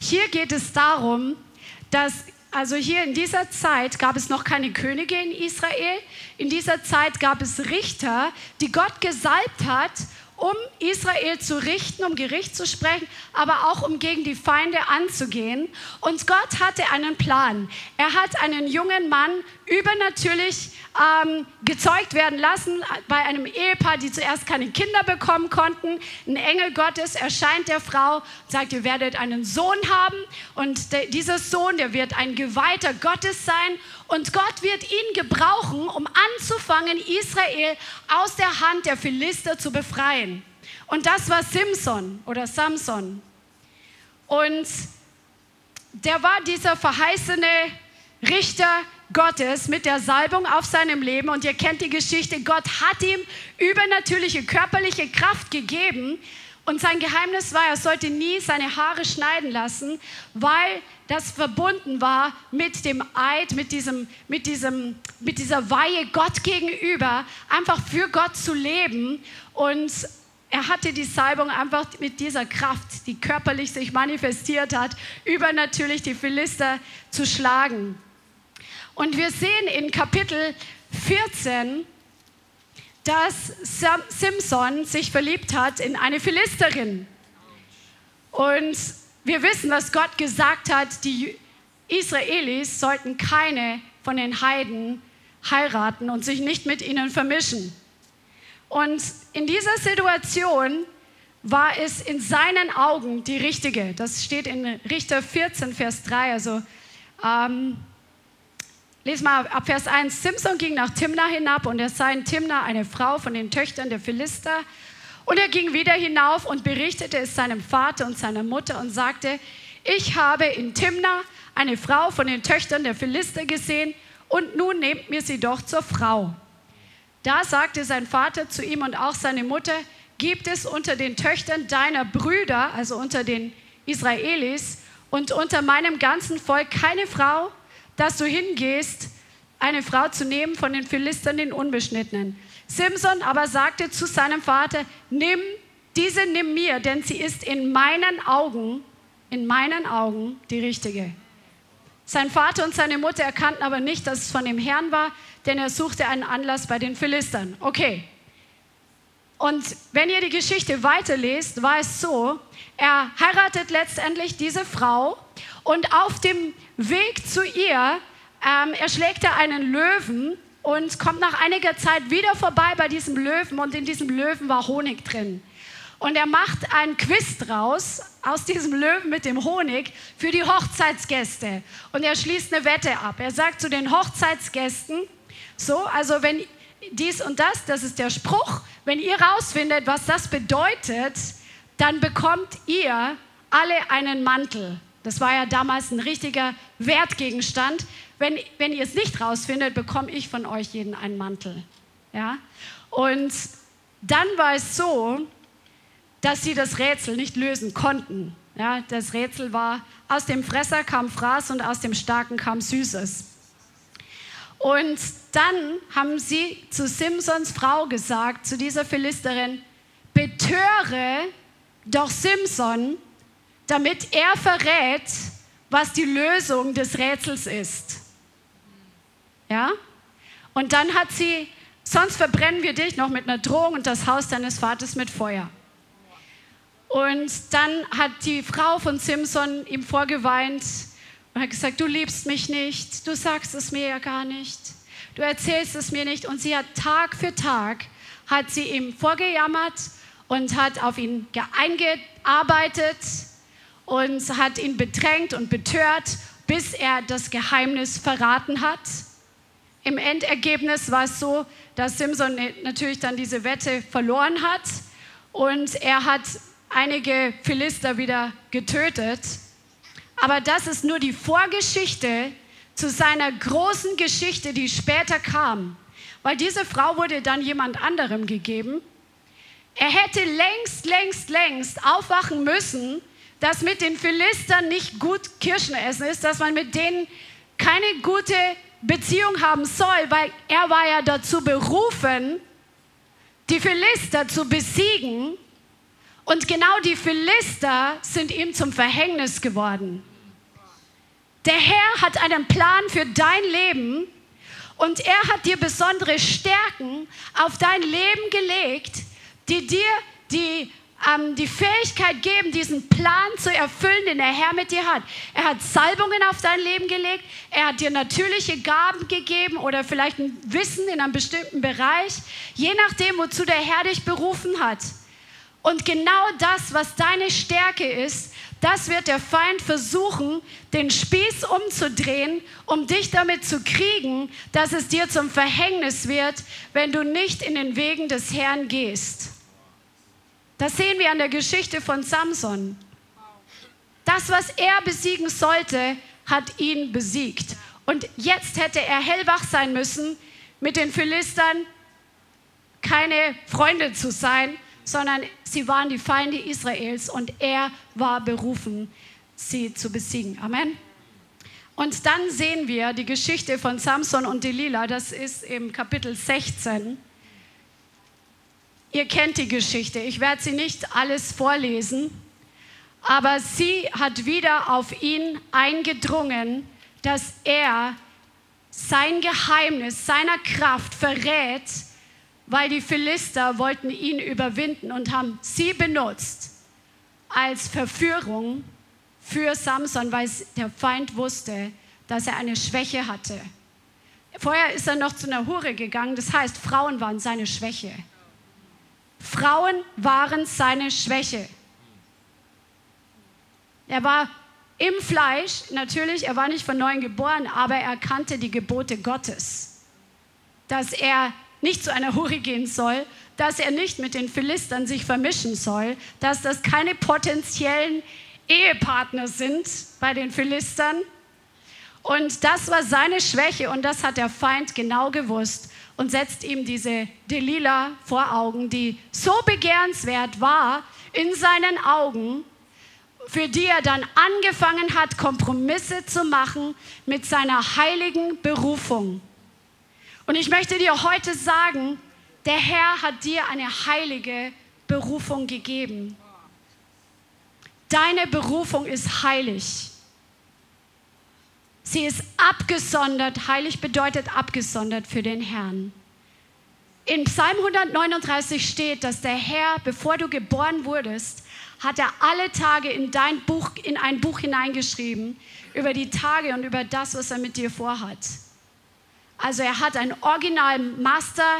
Hier geht es darum, dass also hier in dieser Zeit gab es noch keine Könige in Israel. In dieser Zeit gab es Richter, die Gott gesalbt hat, um Israel zu richten, um Gericht zu sprechen, aber auch um gegen die Feinde anzugehen. Und Gott hatte einen Plan. Er hat einen jungen Mann übernatürlich ähm, gezeugt werden lassen bei einem Ehepaar, die zuerst keine Kinder bekommen konnten. Ein Engel Gottes erscheint der Frau und sagt, ihr werdet einen Sohn haben und der, dieser Sohn, der wird ein Geweihter Gottes sein und Gott wird ihn gebrauchen, um anzufangen, Israel aus der Hand der Philister zu befreien. Und das war Simson oder Samson. Und der war dieser verheißene Richter Gottes mit der Salbung auf seinem Leben. Und ihr kennt die Geschichte, Gott hat ihm übernatürliche körperliche Kraft gegeben. Und sein Geheimnis war, er sollte nie seine Haare schneiden lassen, weil das verbunden war mit dem Eid, mit, diesem, mit, diesem, mit dieser Weihe Gott gegenüber, einfach für Gott zu leben. Und er hatte die Salbung einfach mit dieser Kraft, die körperlich sich manifestiert hat, übernatürlich die Philister zu schlagen. Und wir sehen in Kapitel 14, dass Simson sich verliebt hat in eine Philisterin. Und wir wissen, was Gott gesagt hat, die Israelis sollten keine von den Heiden heiraten und sich nicht mit ihnen vermischen. Und in dieser Situation war es in seinen Augen die richtige. Das steht in Richter 14, Vers 3. Also ähm, les mal ab Vers 1. Simson ging nach Timna hinab und er sah in Timna eine Frau von den Töchtern der Philister. Und er ging wieder hinauf und berichtete es seinem Vater und seiner Mutter und sagte, ich habe in Timna eine Frau von den Töchtern der Philister gesehen und nun nehmt mir sie doch zur Frau. Da sagte sein Vater zu ihm und auch seine Mutter, gibt es unter den Töchtern deiner Brüder, also unter den Israelis und unter meinem ganzen Volk keine Frau, dass du hingehst, eine Frau zu nehmen von den Philistern, den Unbeschnittenen. Simson aber sagte zu seinem Vater, nimm diese, nimm mir, denn sie ist in meinen Augen, in meinen Augen die richtige. Sein Vater und seine Mutter erkannten aber nicht, dass es von dem Herrn war, denn er suchte einen Anlass bei den Philistern. Okay, und wenn ihr die Geschichte weiterlest, war es so, er heiratet letztendlich diese Frau und auf dem Weg zu ihr ähm, erschlägt er einen Löwen und kommt nach einiger Zeit wieder vorbei bei diesem Löwen und in diesem Löwen war Honig drin. Und er macht einen Quiz draus aus diesem Löwen mit dem Honig für die Hochzeitsgäste. Und er schließt eine Wette ab. Er sagt zu den Hochzeitsgästen, so, also wenn dies und das, das ist der Spruch. Wenn ihr rausfindet, was das bedeutet, dann bekommt ihr alle einen Mantel. Das war ja damals ein richtiger Wertgegenstand. Wenn, wenn ihr es nicht rausfindet, bekomme ich von euch jeden einen Mantel. Ja? Und dann war es so, dass sie das Rätsel nicht lösen konnten. Ja, das Rätsel war, aus dem Fresser kam Fraß und aus dem Starken kam Süßes. Und dann haben sie zu Simsons Frau gesagt, zu dieser Philisterin, betöre doch Simson, damit er verrät, was die Lösung des Rätsels ist. Ja? Und dann hat sie, sonst verbrennen wir dich noch mit einer Drohung und das Haus deines Vaters mit Feuer. Und dann hat die Frau von Simson ihm vorgeweint, und hat gesagt, du liebst mich nicht, du sagst es mir ja gar nicht, du erzählst es mir nicht. Und sie hat Tag für Tag, hat sie ihm vorgejammert und hat auf ihn eingearbeitet und hat ihn bedrängt und betört, bis er das Geheimnis verraten hat. Im Endergebnis war es so, dass Simson natürlich dann diese Wette verloren hat und er hat einige Philister wieder getötet. Aber das ist nur die Vorgeschichte zu seiner großen Geschichte, die später kam. Weil diese Frau wurde dann jemand anderem gegeben. Er hätte längst, längst, längst aufwachen müssen, dass mit den Philistern nicht gut Kirschen essen ist, dass man mit denen keine gute Beziehung haben soll, weil er war ja dazu berufen, die Philister zu besiegen. Und genau die Philister sind ihm zum Verhängnis geworden. Der Herr hat einen Plan für dein Leben und er hat dir besondere Stärken auf dein Leben gelegt, die dir die, ähm, die Fähigkeit geben, diesen Plan zu erfüllen, den der Herr mit dir hat. Er hat Salbungen auf dein Leben gelegt, er hat dir natürliche Gaben gegeben oder vielleicht ein Wissen in einem bestimmten Bereich, je nachdem, wozu der Herr dich berufen hat. Und genau das, was deine Stärke ist, das wird der Feind versuchen, den Spieß umzudrehen, um dich damit zu kriegen, dass es dir zum Verhängnis wird, wenn du nicht in den Wegen des Herrn gehst. Das sehen wir an der Geschichte von Samson. Das, was er besiegen sollte, hat ihn besiegt. Und jetzt hätte er hellwach sein müssen, mit den Philistern keine Freunde zu sein, sondern sie waren die Feinde Israels und er war berufen, sie zu besiegen. Amen. Und dann sehen wir die Geschichte von Samson und Delilah, das ist im Kapitel 16. Ihr kennt die Geschichte, ich werde sie nicht alles vorlesen, aber sie hat wieder auf ihn eingedrungen, dass er sein Geheimnis seiner Kraft verrät, weil die Philister wollten ihn überwinden und haben sie benutzt als Verführung für Samson, weil der Feind wusste, dass er eine Schwäche hatte. Vorher ist er noch zu einer Hure gegangen, das heißt, Frauen waren seine Schwäche. Frauen waren seine Schwäche. Er war im Fleisch, natürlich, er war nicht von neuem geboren, aber er kannte die Gebote Gottes. Dass er nicht zu einer Hure gehen soll, dass er nicht mit den Philistern sich vermischen soll, dass das keine potenziellen Ehepartner sind bei den Philistern. Und das war seine Schwäche und das hat der Feind genau gewusst und setzt ihm diese Delilah vor Augen, die so begehrenswert war in seinen Augen, für die er dann angefangen hat, Kompromisse zu machen mit seiner heiligen Berufung. Und ich möchte dir heute sagen, der Herr hat dir eine heilige Berufung gegeben. Deine Berufung ist heilig. Sie ist abgesondert. Heilig bedeutet abgesondert für den Herrn. In Psalm 139 steht, dass der Herr, bevor du geboren wurdest, hat er alle Tage in dein Buch, in ein Buch hineingeschrieben über die Tage und über das, was er mit dir vorhat. Also er hat einen original Master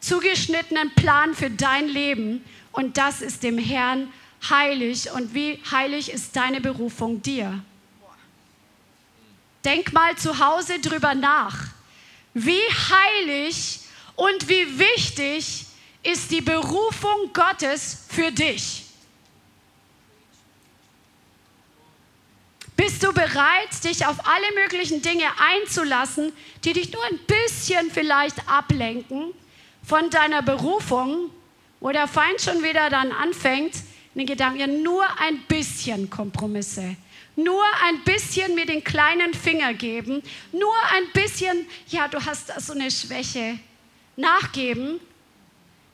zugeschnittenen Plan für dein Leben und das ist dem Herrn heilig. Und wie heilig ist deine Berufung dir? Denk mal zu Hause drüber nach. Wie heilig und wie wichtig ist die Berufung Gottes für dich? Bist du bereit, dich auf alle möglichen Dinge einzulassen, die dich nur ein bisschen vielleicht ablenken von deiner Berufung, wo der Feind schon wieder dann anfängt, in den Gedanken, ja, nur ein bisschen Kompromisse, nur ein bisschen mir den kleinen Finger geben, nur ein bisschen, ja, du hast so eine Schwäche, nachgeben.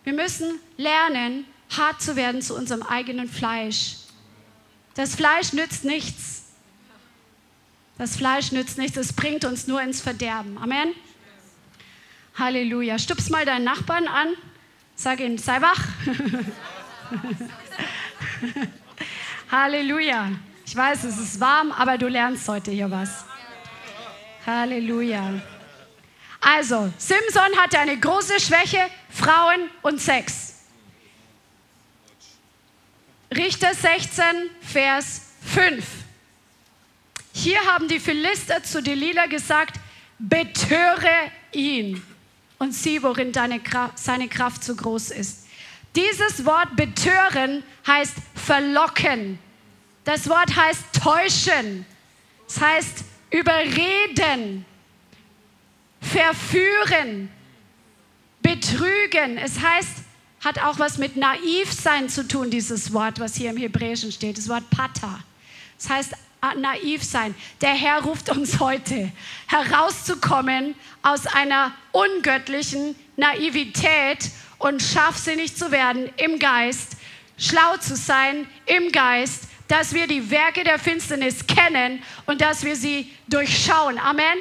Wir müssen lernen, hart zu werden zu unserem eigenen Fleisch. Das Fleisch nützt nichts. Das Fleisch nützt nichts, es bringt uns nur ins Verderben. Amen. Halleluja. Stups mal deinen Nachbarn an, sag ihm, sei wach. Halleluja. Ich weiß, es ist warm, aber du lernst heute hier was. Halleluja. Also, Simson hatte eine große Schwäche, Frauen und Sex. Richter 16, Vers 5. Hier haben die Philister zu Delilah gesagt, betöre ihn und sieh, worin Kraft, seine Kraft so groß ist. Dieses Wort betören heißt verlocken. Das Wort heißt täuschen. Es heißt überreden, verführen, betrügen. Es heißt, hat auch was mit naiv sein zu tun, dieses Wort, was hier im Hebräischen steht, das Wort Pata. Das heißt naiv sein. Der Herr ruft uns heute herauszukommen aus einer ungöttlichen Naivität und scharfsinnig zu werden im Geist, schlau zu sein im Geist, dass wir die Werke der Finsternis kennen und dass wir sie durchschauen. Amen.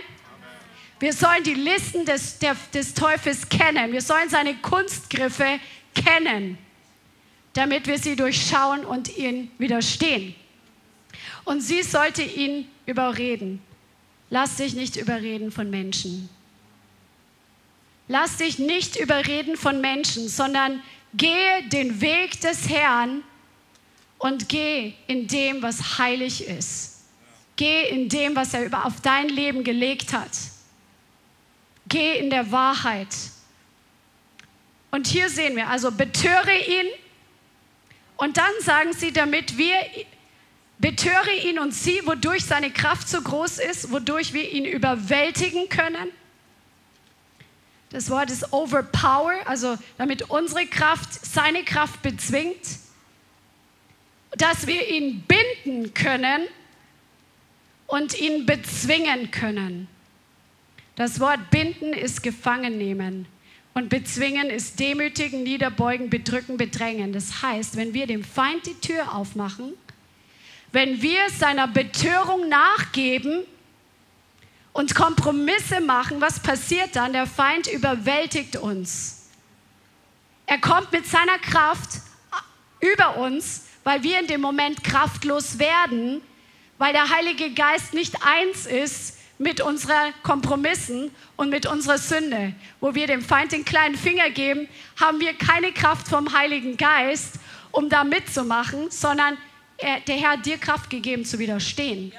Wir sollen die Listen des, der, des Teufels kennen. Wir sollen seine Kunstgriffe kennen, damit wir sie durchschauen und ihnen widerstehen und sie sollte ihn überreden. Lass dich nicht überreden von Menschen. Lass dich nicht überreden von Menschen, sondern gehe den Weg des Herrn und geh in dem, was heilig ist. Geh in dem, was er auf dein Leben gelegt hat. Geh in der Wahrheit. Und hier sehen wir, also betöre ihn. Und dann sagen sie, damit wir Betöre ihn und sieh, wodurch seine Kraft so groß ist, wodurch wir ihn überwältigen können. Das Wort ist overpower, also damit unsere Kraft seine Kraft bezwingt, dass wir ihn binden können und ihn bezwingen können. Das Wort binden ist gefangen nehmen und bezwingen ist demütigen, niederbeugen, bedrücken, bedrängen. Das heißt, wenn wir dem Feind die Tür aufmachen, wenn wir seiner Betörung nachgeben und Kompromisse machen, was passiert dann? Der Feind überwältigt uns. Er kommt mit seiner Kraft über uns, weil wir in dem Moment kraftlos werden, weil der Heilige Geist nicht eins ist mit unseren Kompromissen und mit unserer Sünde. Wo wir dem Feind den kleinen Finger geben, haben wir keine Kraft vom Heiligen Geist, um da mitzumachen, sondern er, der Herr hat dir Kraft gegeben zu widerstehen.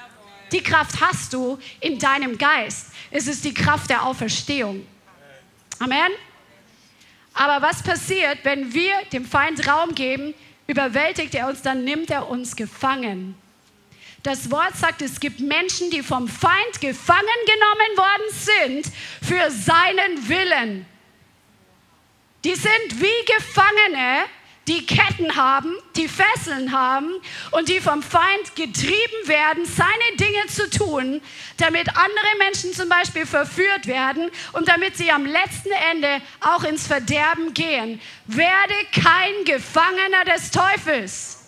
Die Kraft hast du in deinem Geist. Es ist die Kraft der Auferstehung. Amen. Aber was passiert, wenn wir dem Feind Raum geben, überwältigt er uns, dann nimmt er uns gefangen. Das Wort sagt, es gibt Menschen, die vom Feind gefangen genommen worden sind für seinen Willen. Die sind wie Gefangene, die Ketten haben, die Fesseln haben und die vom Feind getrieben werden, seine Dinge zu tun, damit andere Menschen zum Beispiel verführt werden und damit sie am letzten Ende auch ins Verderben gehen. Werde kein Gefangener des Teufels.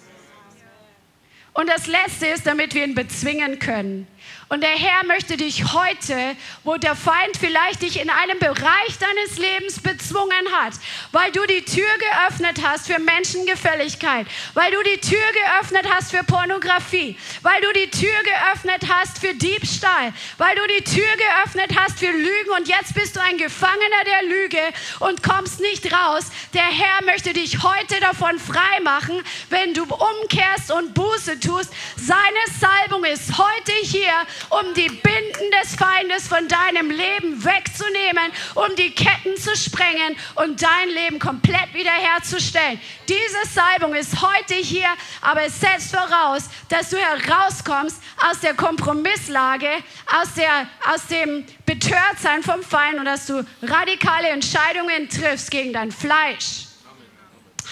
Und das Letzte ist, damit wir ihn bezwingen können. Und der Herr möchte dich heute, wo der Feind vielleicht dich in einem Bereich deines Lebens bezwungen hat, weil du die Tür geöffnet hast für Menschengefälligkeit, weil du die Tür geöffnet hast für Pornografie, weil du die Tür geöffnet hast für Diebstahl, weil du die Tür geöffnet hast für Lügen und jetzt bist du ein Gefangener der Lüge und kommst nicht raus. Der Herr möchte dich heute davon frei machen, wenn du umkehrst und Buße tust. Seine Salbung ist heute hier um die Binden des Feindes von deinem Leben wegzunehmen, um die Ketten zu sprengen und dein Leben komplett wiederherzustellen. Diese Salbung ist heute hier, aber es setzt voraus, dass du herauskommst aus der Kompromisslage, aus, der, aus dem Betörtsein vom Feind und dass du radikale Entscheidungen triffst gegen dein Fleisch.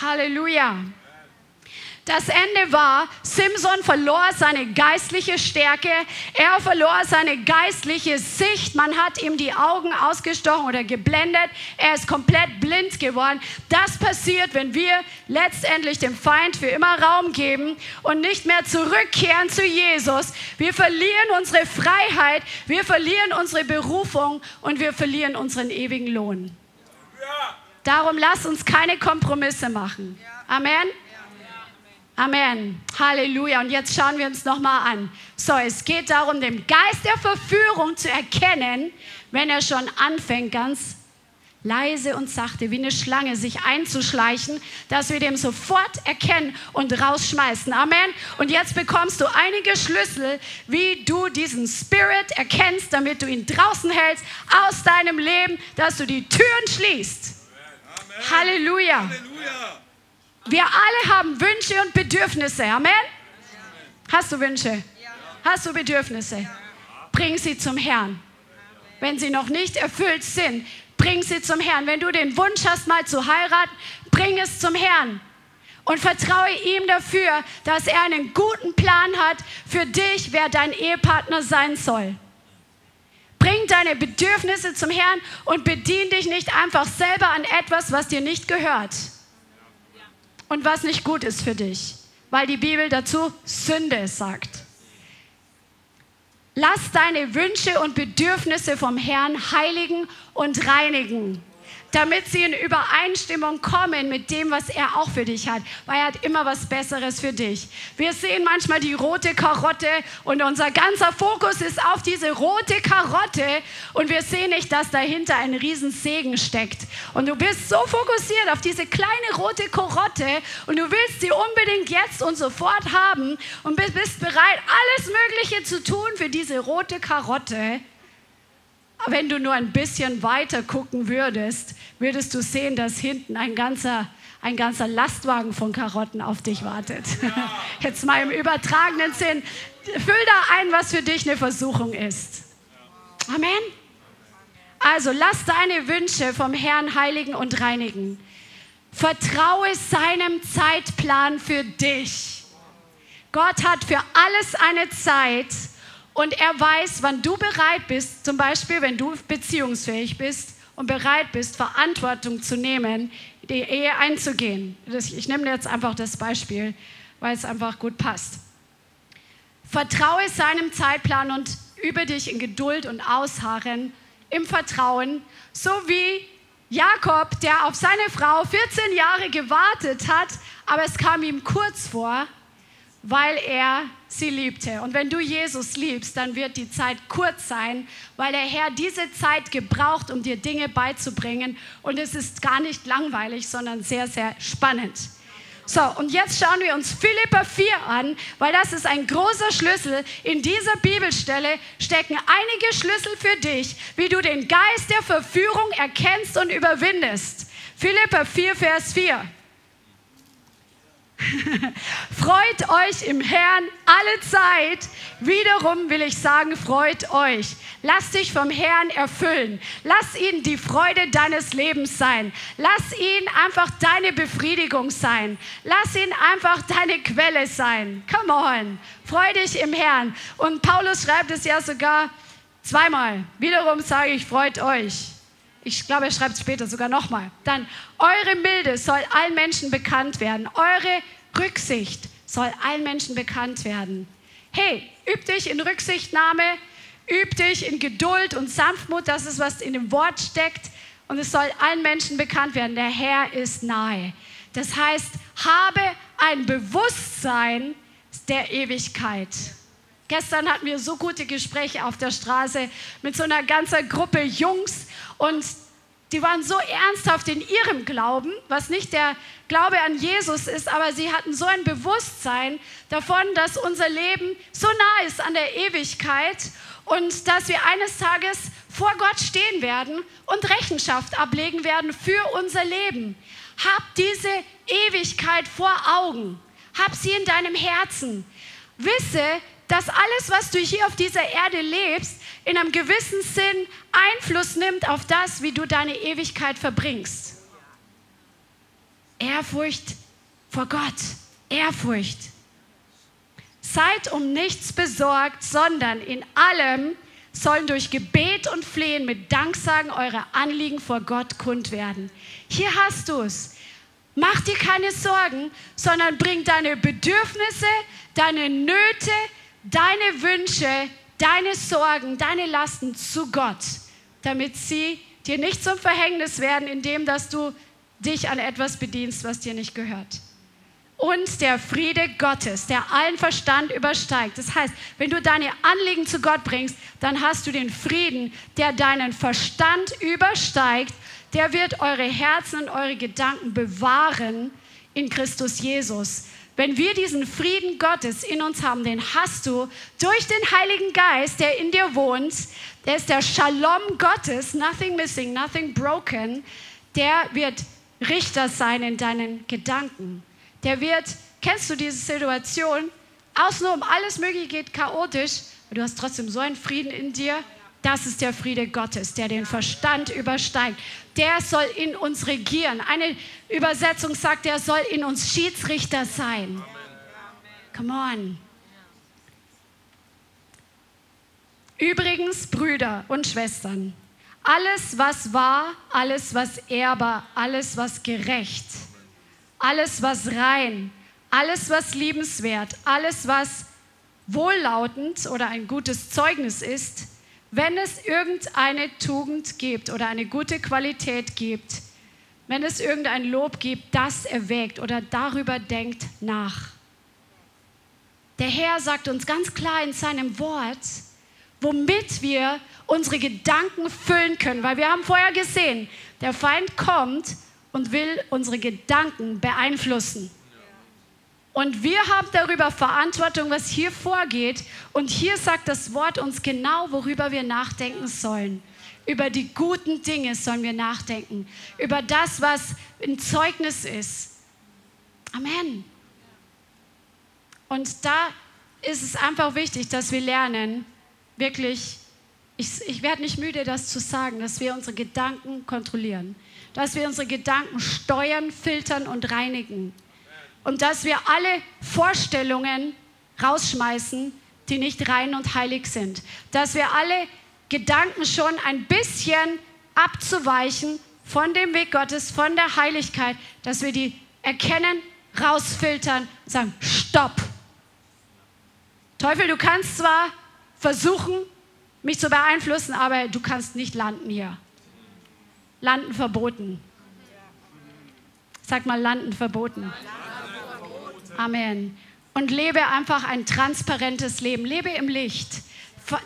Halleluja. Das Ende war, Simson verlor seine geistliche Stärke, er verlor seine geistliche Sicht, man hat ihm die Augen ausgestochen oder geblendet, er ist komplett blind geworden. Das passiert, wenn wir letztendlich dem Feind für immer Raum geben und nicht mehr zurückkehren zu Jesus. Wir verlieren unsere Freiheit, wir verlieren unsere Berufung und wir verlieren unseren ewigen Lohn. Darum lass uns keine Kompromisse machen. Amen. Amen. Halleluja. Und jetzt schauen wir uns nochmal an. So, es geht darum, den Geist der Verführung zu erkennen, wenn er schon anfängt, ganz leise und sachte, wie eine Schlange, sich einzuschleichen, dass wir dem sofort erkennen und rausschmeißen. Amen. Und jetzt bekommst du einige Schlüssel, wie du diesen Spirit erkennst, damit du ihn draußen hältst aus deinem Leben, dass du die Türen schließt. Amen. Halleluja. Halleluja. Wir alle haben Wünsche und Bedürfnisse. Amen? Hast du Wünsche? Hast du Bedürfnisse? Bring sie zum Herrn. Wenn sie noch nicht erfüllt sind, bring sie zum Herrn. Wenn du den Wunsch hast, mal zu heiraten, bring es zum Herrn. Und vertraue ihm dafür, dass er einen guten Plan hat für dich, wer dein Ehepartner sein soll. Bring deine Bedürfnisse zum Herrn und bedien dich nicht einfach selber an etwas, was dir nicht gehört und was nicht gut ist für dich, weil die Bibel dazu Sünde sagt. Lass deine Wünsche und Bedürfnisse vom Herrn heiligen und reinigen damit sie in Übereinstimmung kommen mit dem, was er auch für dich hat, weil er hat immer was Besseres für dich. Wir sehen manchmal die rote Karotte und unser ganzer Fokus ist auf diese rote Karotte und wir sehen nicht, dass dahinter ein Riesensegen steckt. Und du bist so fokussiert auf diese kleine rote Karotte und du willst sie unbedingt jetzt und sofort haben und bist bereit, alles Mögliche zu tun für diese rote Karotte wenn du nur ein bisschen weiter gucken würdest, würdest du sehen, dass hinten ein ganzer, ein ganzer Lastwagen von Karotten auf dich wartet. Jetzt mal im übertragenen Sinn. Füll da ein, was für dich eine Versuchung ist. Amen. Also lass deine Wünsche vom Herrn heiligen und reinigen. Vertraue seinem Zeitplan für dich. Gott hat für alles eine Zeit und er weiß, wann du bereit bist, zum Beispiel, wenn du beziehungsfähig bist und bereit bist, Verantwortung zu nehmen, die Ehe einzugehen. Ich nehme jetzt einfach das Beispiel, weil es einfach gut passt. Vertraue seinem Zeitplan und übe dich in Geduld und Ausharren, im Vertrauen, so wie Jakob, der auf seine Frau 14 Jahre gewartet hat, aber es kam ihm kurz vor, weil er sie liebte. Und wenn du Jesus liebst, dann wird die Zeit kurz sein, weil der Herr diese Zeit gebraucht, um dir Dinge beizubringen. Und es ist gar nicht langweilig, sondern sehr, sehr spannend. So, und jetzt schauen wir uns Philippa 4 an, weil das ist ein großer Schlüssel. In dieser Bibelstelle stecken einige Schlüssel für dich, wie du den Geist der Verführung erkennst und überwindest. Philippa 4, Vers 4. freut euch im Herrn alle Zeit. Wiederum will ich sagen, freut euch. Lass dich vom Herrn erfüllen. Lass ihn die Freude deines Lebens sein. Lass ihn einfach deine Befriedigung sein. Lass ihn einfach deine Quelle sein. Come on. Freu dich im Herrn. Und Paulus schreibt es ja sogar zweimal. Wiederum sage ich, freut euch. Ich glaube, er schreibt es später sogar nochmal. Dann, eure Milde soll allen Menschen bekannt werden. Eure Rücksicht soll allen Menschen bekannt werden. Hey, üb dich in Rücksichtnahme, üb dich in Geduld und Sanftmut. Das ist, was in dem Wort steckt. Und es soll allen Menschen bekannt werden. Der Herr ist nahe. Das heißt, habe ein Bewusstsein der Ewigkeit. Gestern hatten wir so gute Gespräche auf der Straße mit so einer ganzen Gruppe Jungs und die waren so ernsthaft in ihrem Glauben, was nicht der Glaube an Jesus ist, aber sie hatten so ein Bewusstsein davon, dass unser Leben so nah ist an der Ewigkeit und dass wir eines Tages vor Gott stehen werden und Rechenschaft ablegen werden für unser Leben. Hab diese Ewigkeit vor Augen. Hab sie in deinem Herzen. Wisse, dass alles, was du hier auf dieser Erde lebst, in einem gewissen Sinn Einfluss nimmt auf das, wie du deine Ewigkeit verbringst. Ehrfurcht vor Gott, Ehrfurcht. Seid um nichts besorgt, sondern in allem sollen durch Gebet und Flehen mit Danksagen eure Anliegen vor Gott kund werden. Hier hast du es. Mach dir keine Sorgen, sondern bring deine Bedürfnisse, deine Nöte, deine Wünsche, deine Sorgen, deine Lasten zu Gott, damit sie dir nicht zum Verhängnis werden, indem dass du dich an etwas bedienst, was dir nicht gehört. Und der Friede Gottes, der allen Verstand übersteigt. Das heißt, wenn du deine Anliegen zu Gott bringst, dann hast du den Frieden, der deinen Verstand übersteigt. Der wird eure Herzen und eure Gedanken bewahren in Christus Jesus. Wenn wir diesen Frieden Gottes in uns haben, den hast du durch den Heiligen Geist, der in dir wohnt. Der ist der Shalom Gottes, nothing missing, nothing broken. Der wird Richter sein in deinen Gedanken. Der wird, kennst du diese Situation? Außenrum alles Mögliche geht chaotisch, aber du hast trotzdem so einen Frieden in dir. Das ist der Friede Gottes, der den Verstand übersteigt. Der soll in uns regieren. Eine Übersetzung sagt, der soll in uns Schiedsrichter sein. Come on. Übrigens, Brüder und Schwestern, alles, was wahr, alles, was ehrbar, alles, was gerecht, alles, was rein, alles, was liebenswert, alles, was wohllautend oder ein gutes Zeugnis ist, wenn es irgendeine Tugend gibt oder eine gute Qualität gibt, wenn es irgendein Lob gibt, das erwägt oder darüber denkt nach. Der Herr sagt uns ganz klar in seinem Wort, womit wir unsere Gedanken füllen können. Weil wir haben vorher gesehen, der Feind kommt und will unsere Gedanken beeinflussen. Und wir haben darüber Verantwortung, was hier vorgeht. Und hier sagt das Wort uns genau, worüber wir nachdenken sollen. Über die guten Dinge sollen wir nachdenken. Über das, was ein Zeugnis ist. Amen. Und da ist es einfach wichtig, dass wir lernen, wirklich ich, ich werde nicht müde, das zu sagen, dass wir unsere Gedanken kontrollieren, dass wir unsere Gedanken steuern, filtern und reinigen und dass wir alle Vorstellungen rausschmeißen, die nicht rein und heilig sind, dass wir alle Gedanken schon ein bisschen abzuweichen von dem Weg Gottes, von der Heiligkeit, dass wir die erkennen, rausfiltern und sagen, stopp. Teufel, du kannst zwar versuchen, mich zu beeinflussen, aber du kannst nicht landen hier. Landen verboten. Sag mal, landen verboten. Amen. Und lebe einfach ein transparentes Leben. Lebe im Licht.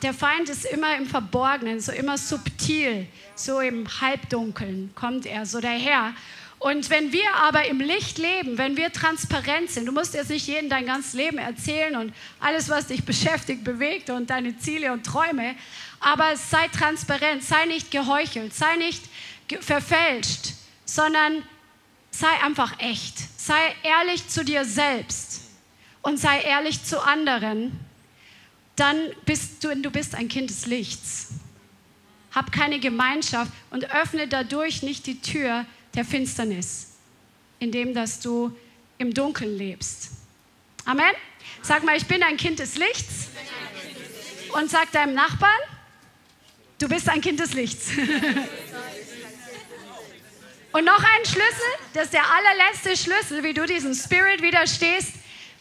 Der Feind ist immer im Verborgenen, so immer subtil, so im Halbdunkeln kommt er so daher. Und wenn wir aber im Licht leben, wenn wir transparent sind, du musst jetzt nicht jedem dein ganzes Leben erzählen und alles, was dich beschäftigt, bewegt und deine Ziele und Träume, aber sei transparent, sei nicht geheuchelt, sei nicht verfälscht, sondern sei einfach echt. Sei ehrlich zu dir selbst und sei ehrlich zu anderen. Dann bist du, du bist ein Kind des Lichts. Hab keine Gemeinschaft und öffne dadurch nicht die Tür der Finsternis, indem dass du im Dunkeln lebst. Amen. Sag mal, ich bin ein Kind des Lichts. Und sag deinem Nachbarn, du bist ein Kind des Lichts. Und noch ein Schlüssel, das ist der allerletzte Schlüssel, wie du diesem Spirit widerstehst.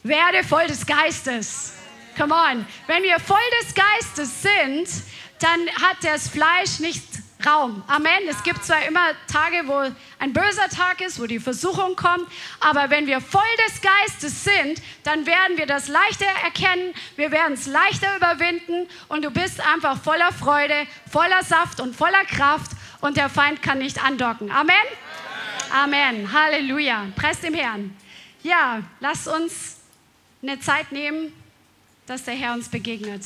Werde voll des Geistes. Come on. Wenn wir voll des Geistes sind, dann hat das Fleisch nicht Raum. Amen. Es gibt zwar immer Tage, wo ein böser Tag ist, wo die Versuchung kommt, aber wenn wir voll des Geistes sind, dann werden wir das leichter erkennen, wir werden es leichter überwinden und du bist einfach voller Freude, voller Saft und voller Kraft und der Feind kann nicht andocken. Amen. Amen. Halleluja. Presst dem Herrn. Ja, lass uns eine Zeit nehmen, dass der Herr uns begegnet.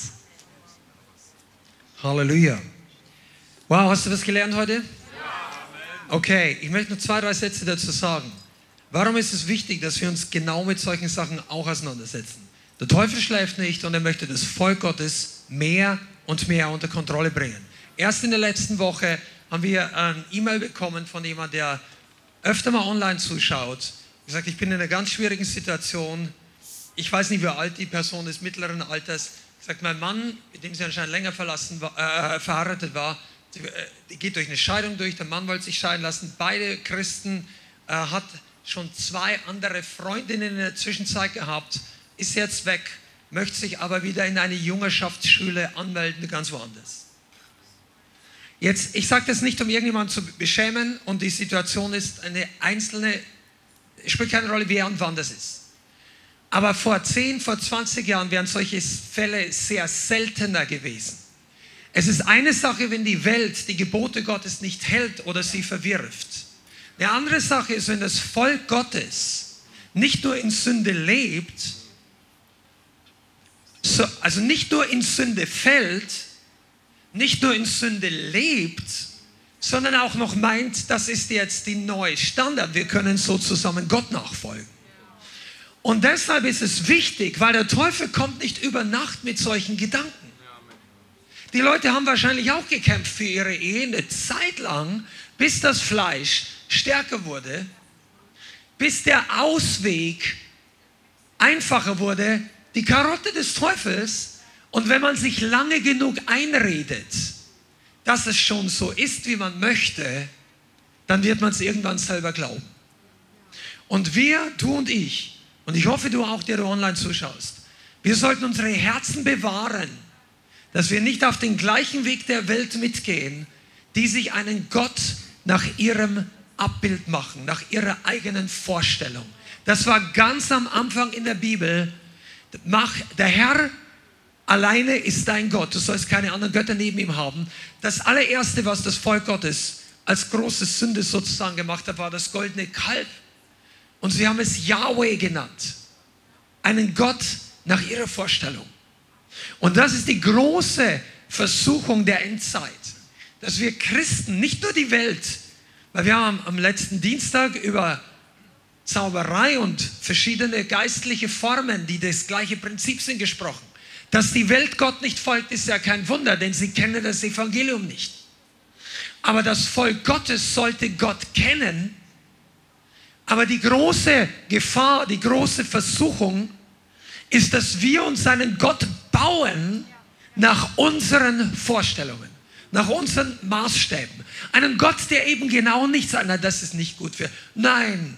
Halleluja. Wow, hast du was gelernt heute? Okay, ich möchte noch zwei, drei Sätze dazu sagen. Warum ist es wichtig, dass wir uns genau mit solchen Sachen auch auseinandersetzen? Der Teufel schläft nicht und er möchte das Volk Gottes mehr und mehr unter Kontrolle bringen. Erst in der letzten Woche haben wir ein E-Mail bekommen von jemandem, der öfter mal online zuschaut. Er sagt, ich bin in einer ganz schwierigen Situation. Ich weiß nicht, wie alt die Person ist, mittleren Alters. Er sagt, mein Mann, mit dem sie anscheinend länger verlassen war, äh, verheiratet war, äh, geht durch eine Scheidung durch, der Mann wollte sich scheiden lassen. Beide Christen äh, hat schon zwei andere Freundinnen in der Zwischenzeit gehabt, ist jetzt weg, möchte sich aber wieder in eine Jungerschaftsschule anmelden, ganz woanders. Jetzt, ich sage das nicht, um irgendjemanden zu beschämen und die Situation ist eine einzelne, spielt keine Rolle, wer und wann das ist. Aber vor 10, vor 20 Jahren wären solche Fälle sehr seltener gewesen. Es ist eine Sache, wenn die Welt die Gebote Gottes nicht hält oder sie verwirft. Eine andere Sache ist, wenn das Volk Gottes nicht nur in Sünde lebt, so, also nicht nur in Sünde fällt, nicht nur in Sünde lebt, sondern auch noch meint, das ist jetzt die neue Standard. Wir können so zusammen Gott nachfolgen. Und deshalb ist es wichtig, weil der Teufel kommt nicht über Nacht mit solchen Gedanken. Die Leute haben wahrscheinlich auch gekämpft für ihre Ehe eine Zeit lang, bis das Fleisch stärker wurde, bis der Ausweg einfacher wurde, die Karotte des Teufels. Und wenn man sich lange genug einredet, dass es schon so ist, wie man möchte, dann wird man es irgendwann selber glauben. Und wir, du und ich, und ich hoffe du auch, der du online zuschaust, wir sollten unsere Herzen bewahren dass wir nicht auf den gleichen Weg der Welt mitgehen, die sich einen Gott nach ihrem Abbild machen, nach ihrer eigenen Vorstellung. Das war ganz am Anfang in der Bibel. Mach, der Herr alleine ist dein Gott. Du sollst keine anderen Götter neben ihm haben. Das allererste, was das Volk Gottes als große Sünde sozusagen gemacht hat, war das goldene Kalb. Und sie haben es Yahweh genannt. Einen Gott nach ihrer Vorstellung. Und das ist die große Versuchung der Endzeit, dass wir Christen, nicht nur die Welt, weil wir haben am letzten Dienstag über Zauberei und verschiedene geistliche Formen, die das gleiche Prinzip sind, gesprochen. Dass die Welt Gott nicht folgt, ist ja kein Wunder, denn sie kennen das Evangelium nicht. Aber das Volk Gottes sollte Gott kennen. Aber die große Gefahr, die große Versuchung ist, dass wir uns einen Gott bauen nach unseren Vorstellungen, nach unseren Maßstäben. Einen Gott, der eben genau nicht sagt, na, das ist nicht gut für. Nein,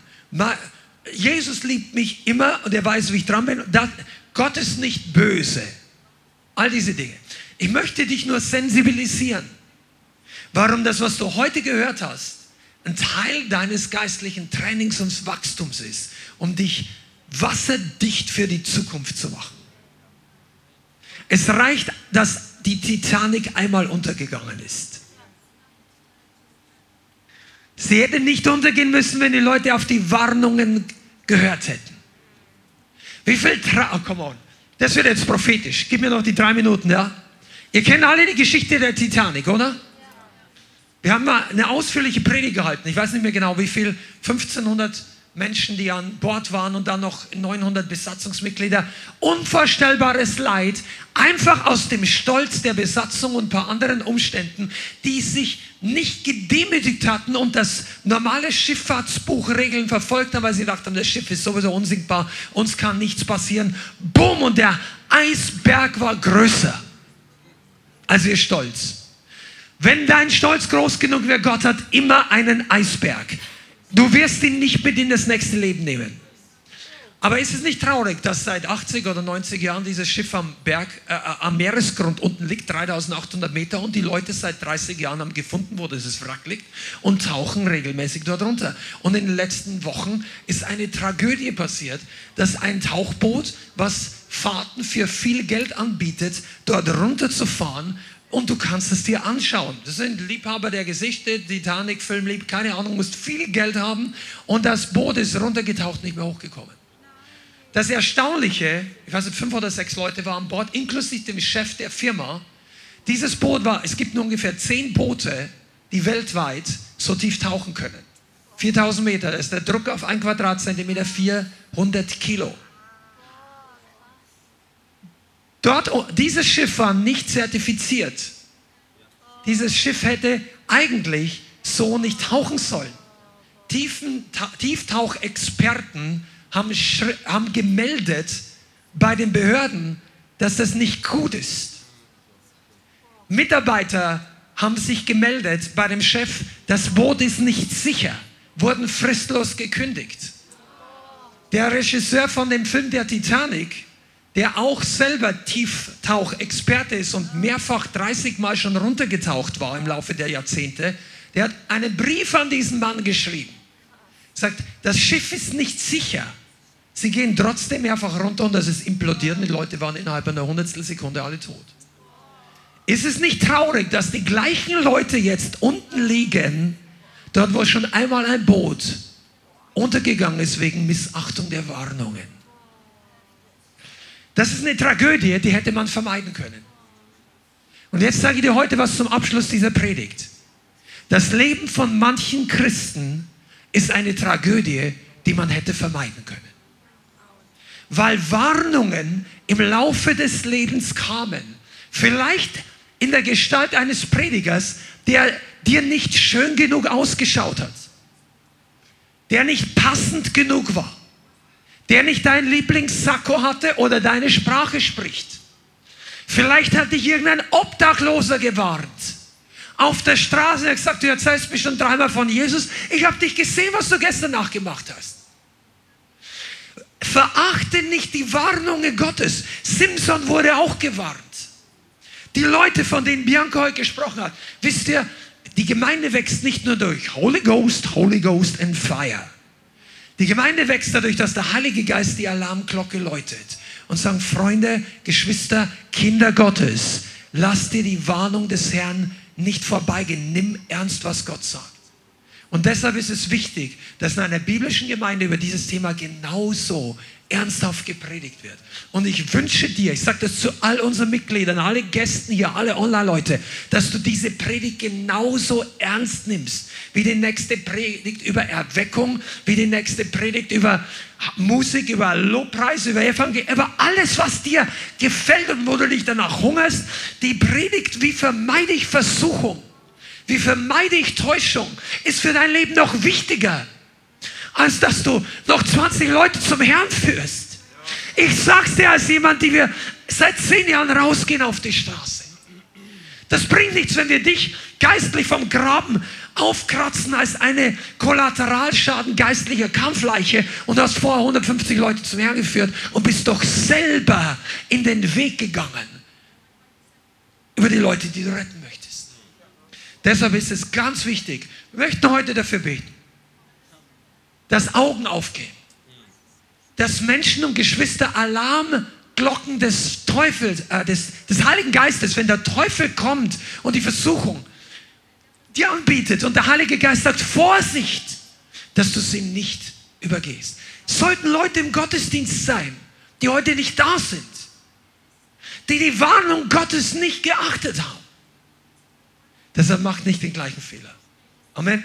Jesus liebt mich immer und er weiß, wie ich dran bin. Gott ist nicht böse. All diese Dinge. Ich möchte dich nur sensibilisieren, warum das, was du heute gehört hast, ein Teil deines geistlichen Trainings und Wachstums ist, um dich wasserdicht für die Zukunft zu machen. Es reicht, dass die Titanic einmal untergegangen ist. Sie hätte nicht untergehen müssen, wenn die Leute auf die Warnungen gehört hätten. Wie viel Tra oh, come on. Das wird jetzt prophetisch. Gib mir noch die drei Minuten, ja? Ihr kennt alle die Geschichte der Titanic, oder? Wir haben mal eine ausführliche Predigt gehalten. Ich weiß nicht mehr genau, wie viel. 1500 Menschen, die an Bord waren und dann noch 900 Besatzungsmitglieder. Unvorstellbares Leid, einfach aus dem Stolz der Besatzung und ein paar anderen Umständen, die sich nicht gedemütigt hatten und das normale Schifffahrtsbuchregeln verfolgt haben, weil sie dachten, das Schiff ist sowieso unsinkbar, uns kann nichts passieren. Bumm, und der Eisberg war größer als ihr Stolz. Wenn dein Stolz groß genug wäre, Gott hat immer einen Eisberg. Du wirst ihn nicht mit in das nächste Leben nehmen. Aber ist es nicht traurig, dass seit 80 oder 90 Jahren dieses Schiff am Berg, äh, äh am Meeresgrund unten liegt, 3800 Meter, und die Leute seit 30 Jahren haben gefunden, wo dieses Wrack liegt, und tauchen regelmäßig dort runter. Und in den letzten Wochen ist eine Tragödie passiert, dass ein Tauchboot, was Fahrten für viel Geld anbietet, dort runterzufahren, und du kannst es dir anschauen. Das sind Liebhaber der Geschichte, Titanic-Film lieb, keine Ahnung, musst viel Geld haben und das Boot ist runtergetaucht, nicht mehr hochgekommen. Das Erstaunliche, ich weiß nicht, fünf oder sechs Leute waren an Bord, inklusive dem Chef der Firma. Dieses Boot war, es gibt nur ungefähr zehn Boote, die weltweit so tief tauchen können. 4000 Meter, da ist der Druck auf ein Quadratzentimeter 400 Kilo. Dort, oh, dieses Schiff war nicht zertifiziert. Dieses Schiff hätte eigentlich so nicht tauchen sollen. Tieftauchexperten haben, haben gemeldet bei den Behörden, dass das nicht gut ist. Mitarbeiter haben sich gemeldet bei dem Chef, das Boot ist nicht sicher, wurden fristlos gekündigt. Der Regisseur von dem Film Der Titanic der auch selber Tieftauchexperte ist und mehrfach 30 Mal schon runtergetaucht war im Laufe der Jahrzehnte, der hat einen Brief an diesen Mann geschrieben. Sagt, das Schiff ist nicht sicher. Sie gehen trotzdem mehrfach runter und es ist implodiert und die Leute waren innerhalb einer Hundertstelsekunde alle tot. Ist es nicht traurig, dass die gleichen Leute jetzt unten liegen, dort wo schon einmal ein Boot untergegangen ist wegen Missachtung der Warnungen? Das ist eine Tragödie, die hätte man vermeiden können. Und jetzt sage ich dir heute was zum Abschluss dieser Predigt. Das Leben von manchen Christen ist eine Tragödie, die man hätte vermeiden können. Weil Warnungen im Laufe des Lebens kamen. Vielleicht in der Gestalt eines Predigers, der dir nicht schön genug ausgeschaut hat. Der nicht passend genug war der nicht dein Lieblingssacko hatte oder deine Sprache spricht. Vielleicht hat dich irgendein Obdachloser gewarnt. Auf der Straße hat gesagt, du erzählst mir schon dreimal von Jesus. Ich habe dich gesehen, was du gestern nachgemacht hast. Verachte nicht die Warnungen Gottes. Simson wurde auch gewarnt. Die Leute, von denen Bianca heute gesprochen hat, wisst ihr, die Gemeinde wächst nicht nur durch Holy Ghost, Holy Ghost and Fire. Die Gemeinde wächst dadurch, dass der Heilige Geist die Alarmglocke läutet und sagt, Freunde, Geschwister, Kinder Gottes, lass dir die Warnung des Herrn nicht vorbeigehen. Nimm ernst, was Gott sagt. Und deshalb ist es wichtig, dass in einer biblischen Gemeinde über dieses Thema genauso ernsthaft gepredigt wird. Und ich wünsche dir, ich sage das zu all unseren Mitgliedern, alle Gästen hier, alle Online-Leute, dass du diese Predigt genauso ernst nimmst, wie die nächste Predigt über Erweckung, wie die nächste Predigt über Musik, über Lobpreis, über Evangelium, über alles, was dir gefällt und wo du dich danach hungerst. Die Predigt, wie vermeide ich Versuchung, wie vermeide ich Täuschung, ist für dein Leben noch wichtiger als dass du noch 20 Leute zum Herrn führst. Ich sag's dir als jemand, die wir seit zehn Jahren rausgehen auf die Straße. Das bringt nichts, wenn wir dich geistlich vom Graben aufkratzen als eine Kollateralschaden geistlicher Kampfleiche und hast vorher 150 Leute zum Herrn geführt und bist doch selber in den Weg gegangen. Leute, die du retten. Deshalb ist es ganz wichtig, wir möchten heute dafür beten, dass Augen aufgehen, dass Menschen und Geschwister Alarmglocken des Teufels, äh, des, des Heiligen Geistes, wenn der Teufel kommt und die Versuchung dir anbietet und der Heilige Geist sagt, Vorsicht, dass du es ihm nicht übergehst. sollten Leute im Gottesdienst sein, die heute nicht da sind, die die Warnung Gottes nicht geachtet haben. Deshalb macht nicht den gleichen Fehler. Amen.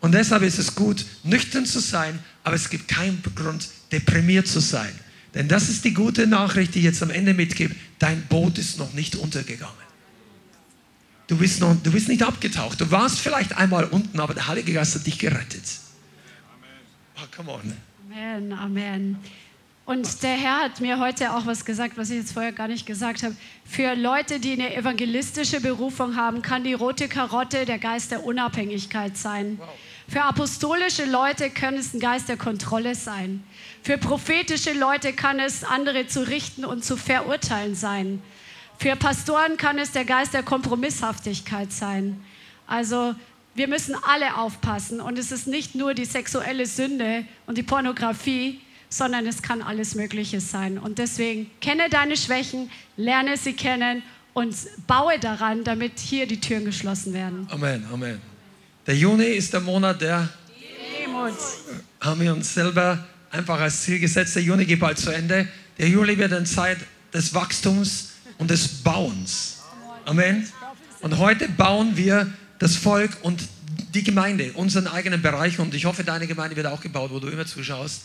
Und deshalb ist es gut, nüchtern zu sein, aber es gibt keinen Grund, deprimiert zu sein. Denn das ist die gute Nachricht, die ich jetzt am Ende mitgebe. Dein Boot ist noch nicht untergegangen. Du bist, noch, du bist nicht abgetaucht. Du warst vielleicht einmal unten, aber der Heilige Geist hat dich gerettet. Oh, come on. Amen, Amen. Und der Herr hat mir heute auch was gesagt, was ich jetzt vorher gar nicht gesagt habe. Für Leute, die eine evangelistische Berufung haben, kann die rote Karotte der Geist der Unabhängigkeit sein. Für apostolische Leute kann es ein Geist der Kontrolle sein. Für prophetische Leute kann es andere zu richten und zu verurteilen sein. Für Pastoren kann es der Geist der Kompromisshaftigkeit sein. Also wir müssen alle aufpassen und es ist nicht nur die sexuelle Sünde und die Pornografie, sondern es kann alles Mögliche sein. Und deswegen kenne deine Schwächen, lerne sie kennen und baue daran, damit hier die Türen geschlossen werden. Amen, Amen. Der Juni ist der Monat der Demut. Haben wir uns selber einfach als Ziel gesetzt. Der Juni geht bald zu Ende. Der Juli wird eine Zeit des Wachstums und des Bauens. Amen. Und heute bauen wir das Volk und die Gemeinde, unseren eigenen Bereich. Und ich hoffe, deine Gemeinde wird auch gebaut, wo du immer zuschaust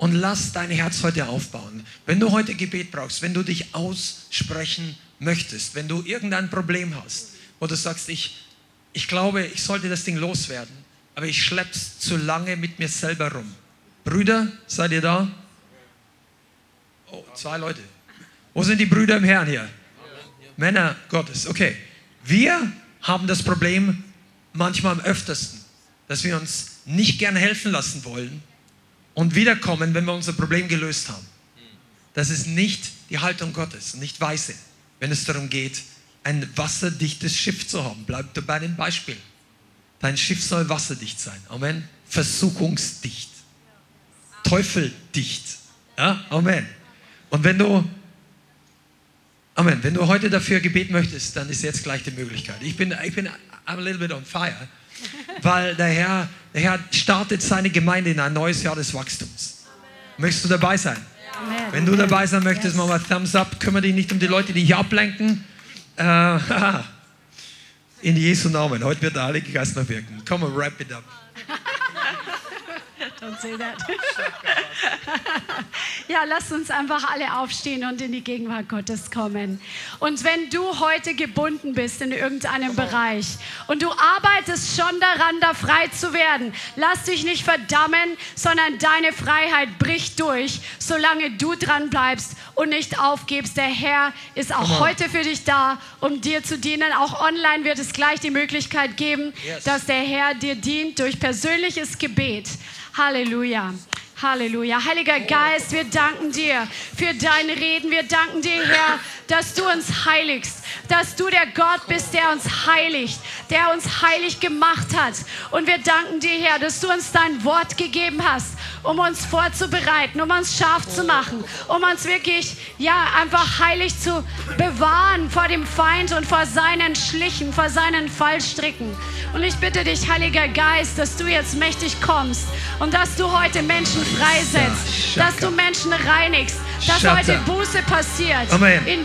und lass dein Herz heute aufbauen. Wenn du heute Gebet brauchst, wenn du dich aussprechen möchtest, wenn du irgendein Problem hast, wo du sagst, ich, ich glaube, ich sollte das Ding loswerden, aber ich schlepp's zu lange mit mir selber rum. Brüder, seid ihr da? Oh, zwei Leute. Wo sind die Brüder im Herrn hier? Männer Gottes. Okay. Wir haben das Problem manchmal am öftersten, dass wir uns nicht gern helfen lassen wollen und wiederkommen, wenn wir unser Problem gelöst haben. Das ist nicht die Haltung Gottes, nicht weise, wenn es darum geht, ein wasserdichtes Schiff zu haben. Bleib bei dem Beispiel. Dein Schiff soll wasserdicht sein. Amen. Versuchungsdicht. Teufeldicht. Ja, Amen. Und wenn du, Amen, wenn du heute dafür Gebet möchtest, dann ist jetzt gleich die Möglichkeit. Ich bin, ich bin I'm a little bit on fire weil der Herr, der Herr startet seine Gemeinde in ein neues Jahr des Wachstums. Möchtest du dabei sein? Amen. Wenn du dabei sein möchtest, mach mal Thumbs up. Kümmere dich nicht um die Leute, die hier ablenken. Äh, in Jesu Namen. Heute wird der Heilige Geist noch wirken. Come on, wrap it up. Don't say that. ja, lasst uns einfach alle aufstehen und in die Gegenwart Gottes kommen. Und wenn du heute gebunden bist in irgendeinem Bereich und du arbeitest schon daran, da frei zu werden, lass dich nicht verdammen, sondern deine Freiheit bricht durch, solange du dran bleibst und nicht aufgibst. Der Herr ist auch heute für dich da, um dir zu dienen. Auch online wird es gleich die Möglichkeit geben, yes. dass der Herr dir dient durch persönliches Gebet. Halleluja. Halleluja. Heiliger Geist, wir danken dir für deine Reden. Wir danken dir, Herr, dass du uns heiligst, dass du der Gott bist, der uns heiligt, der uns heilig gemacht hat. Und wir danken dir, Herr, dass du uns dein Wort gegeben hast, um uns vorzubereiten, um uns scharf zu machen, um uns wirklich, ja, einfach heilig zu bewahren vor dem Feind und vor seinen Schlichen, vor seinen Fallstricken. Und ich bitte dich, Heiliger Geist, dass du jetzt mächtig kommst und dass du heute Menschen freisetzt, dass du Menschen reinigst, dass heute Buße passiert. Amen. In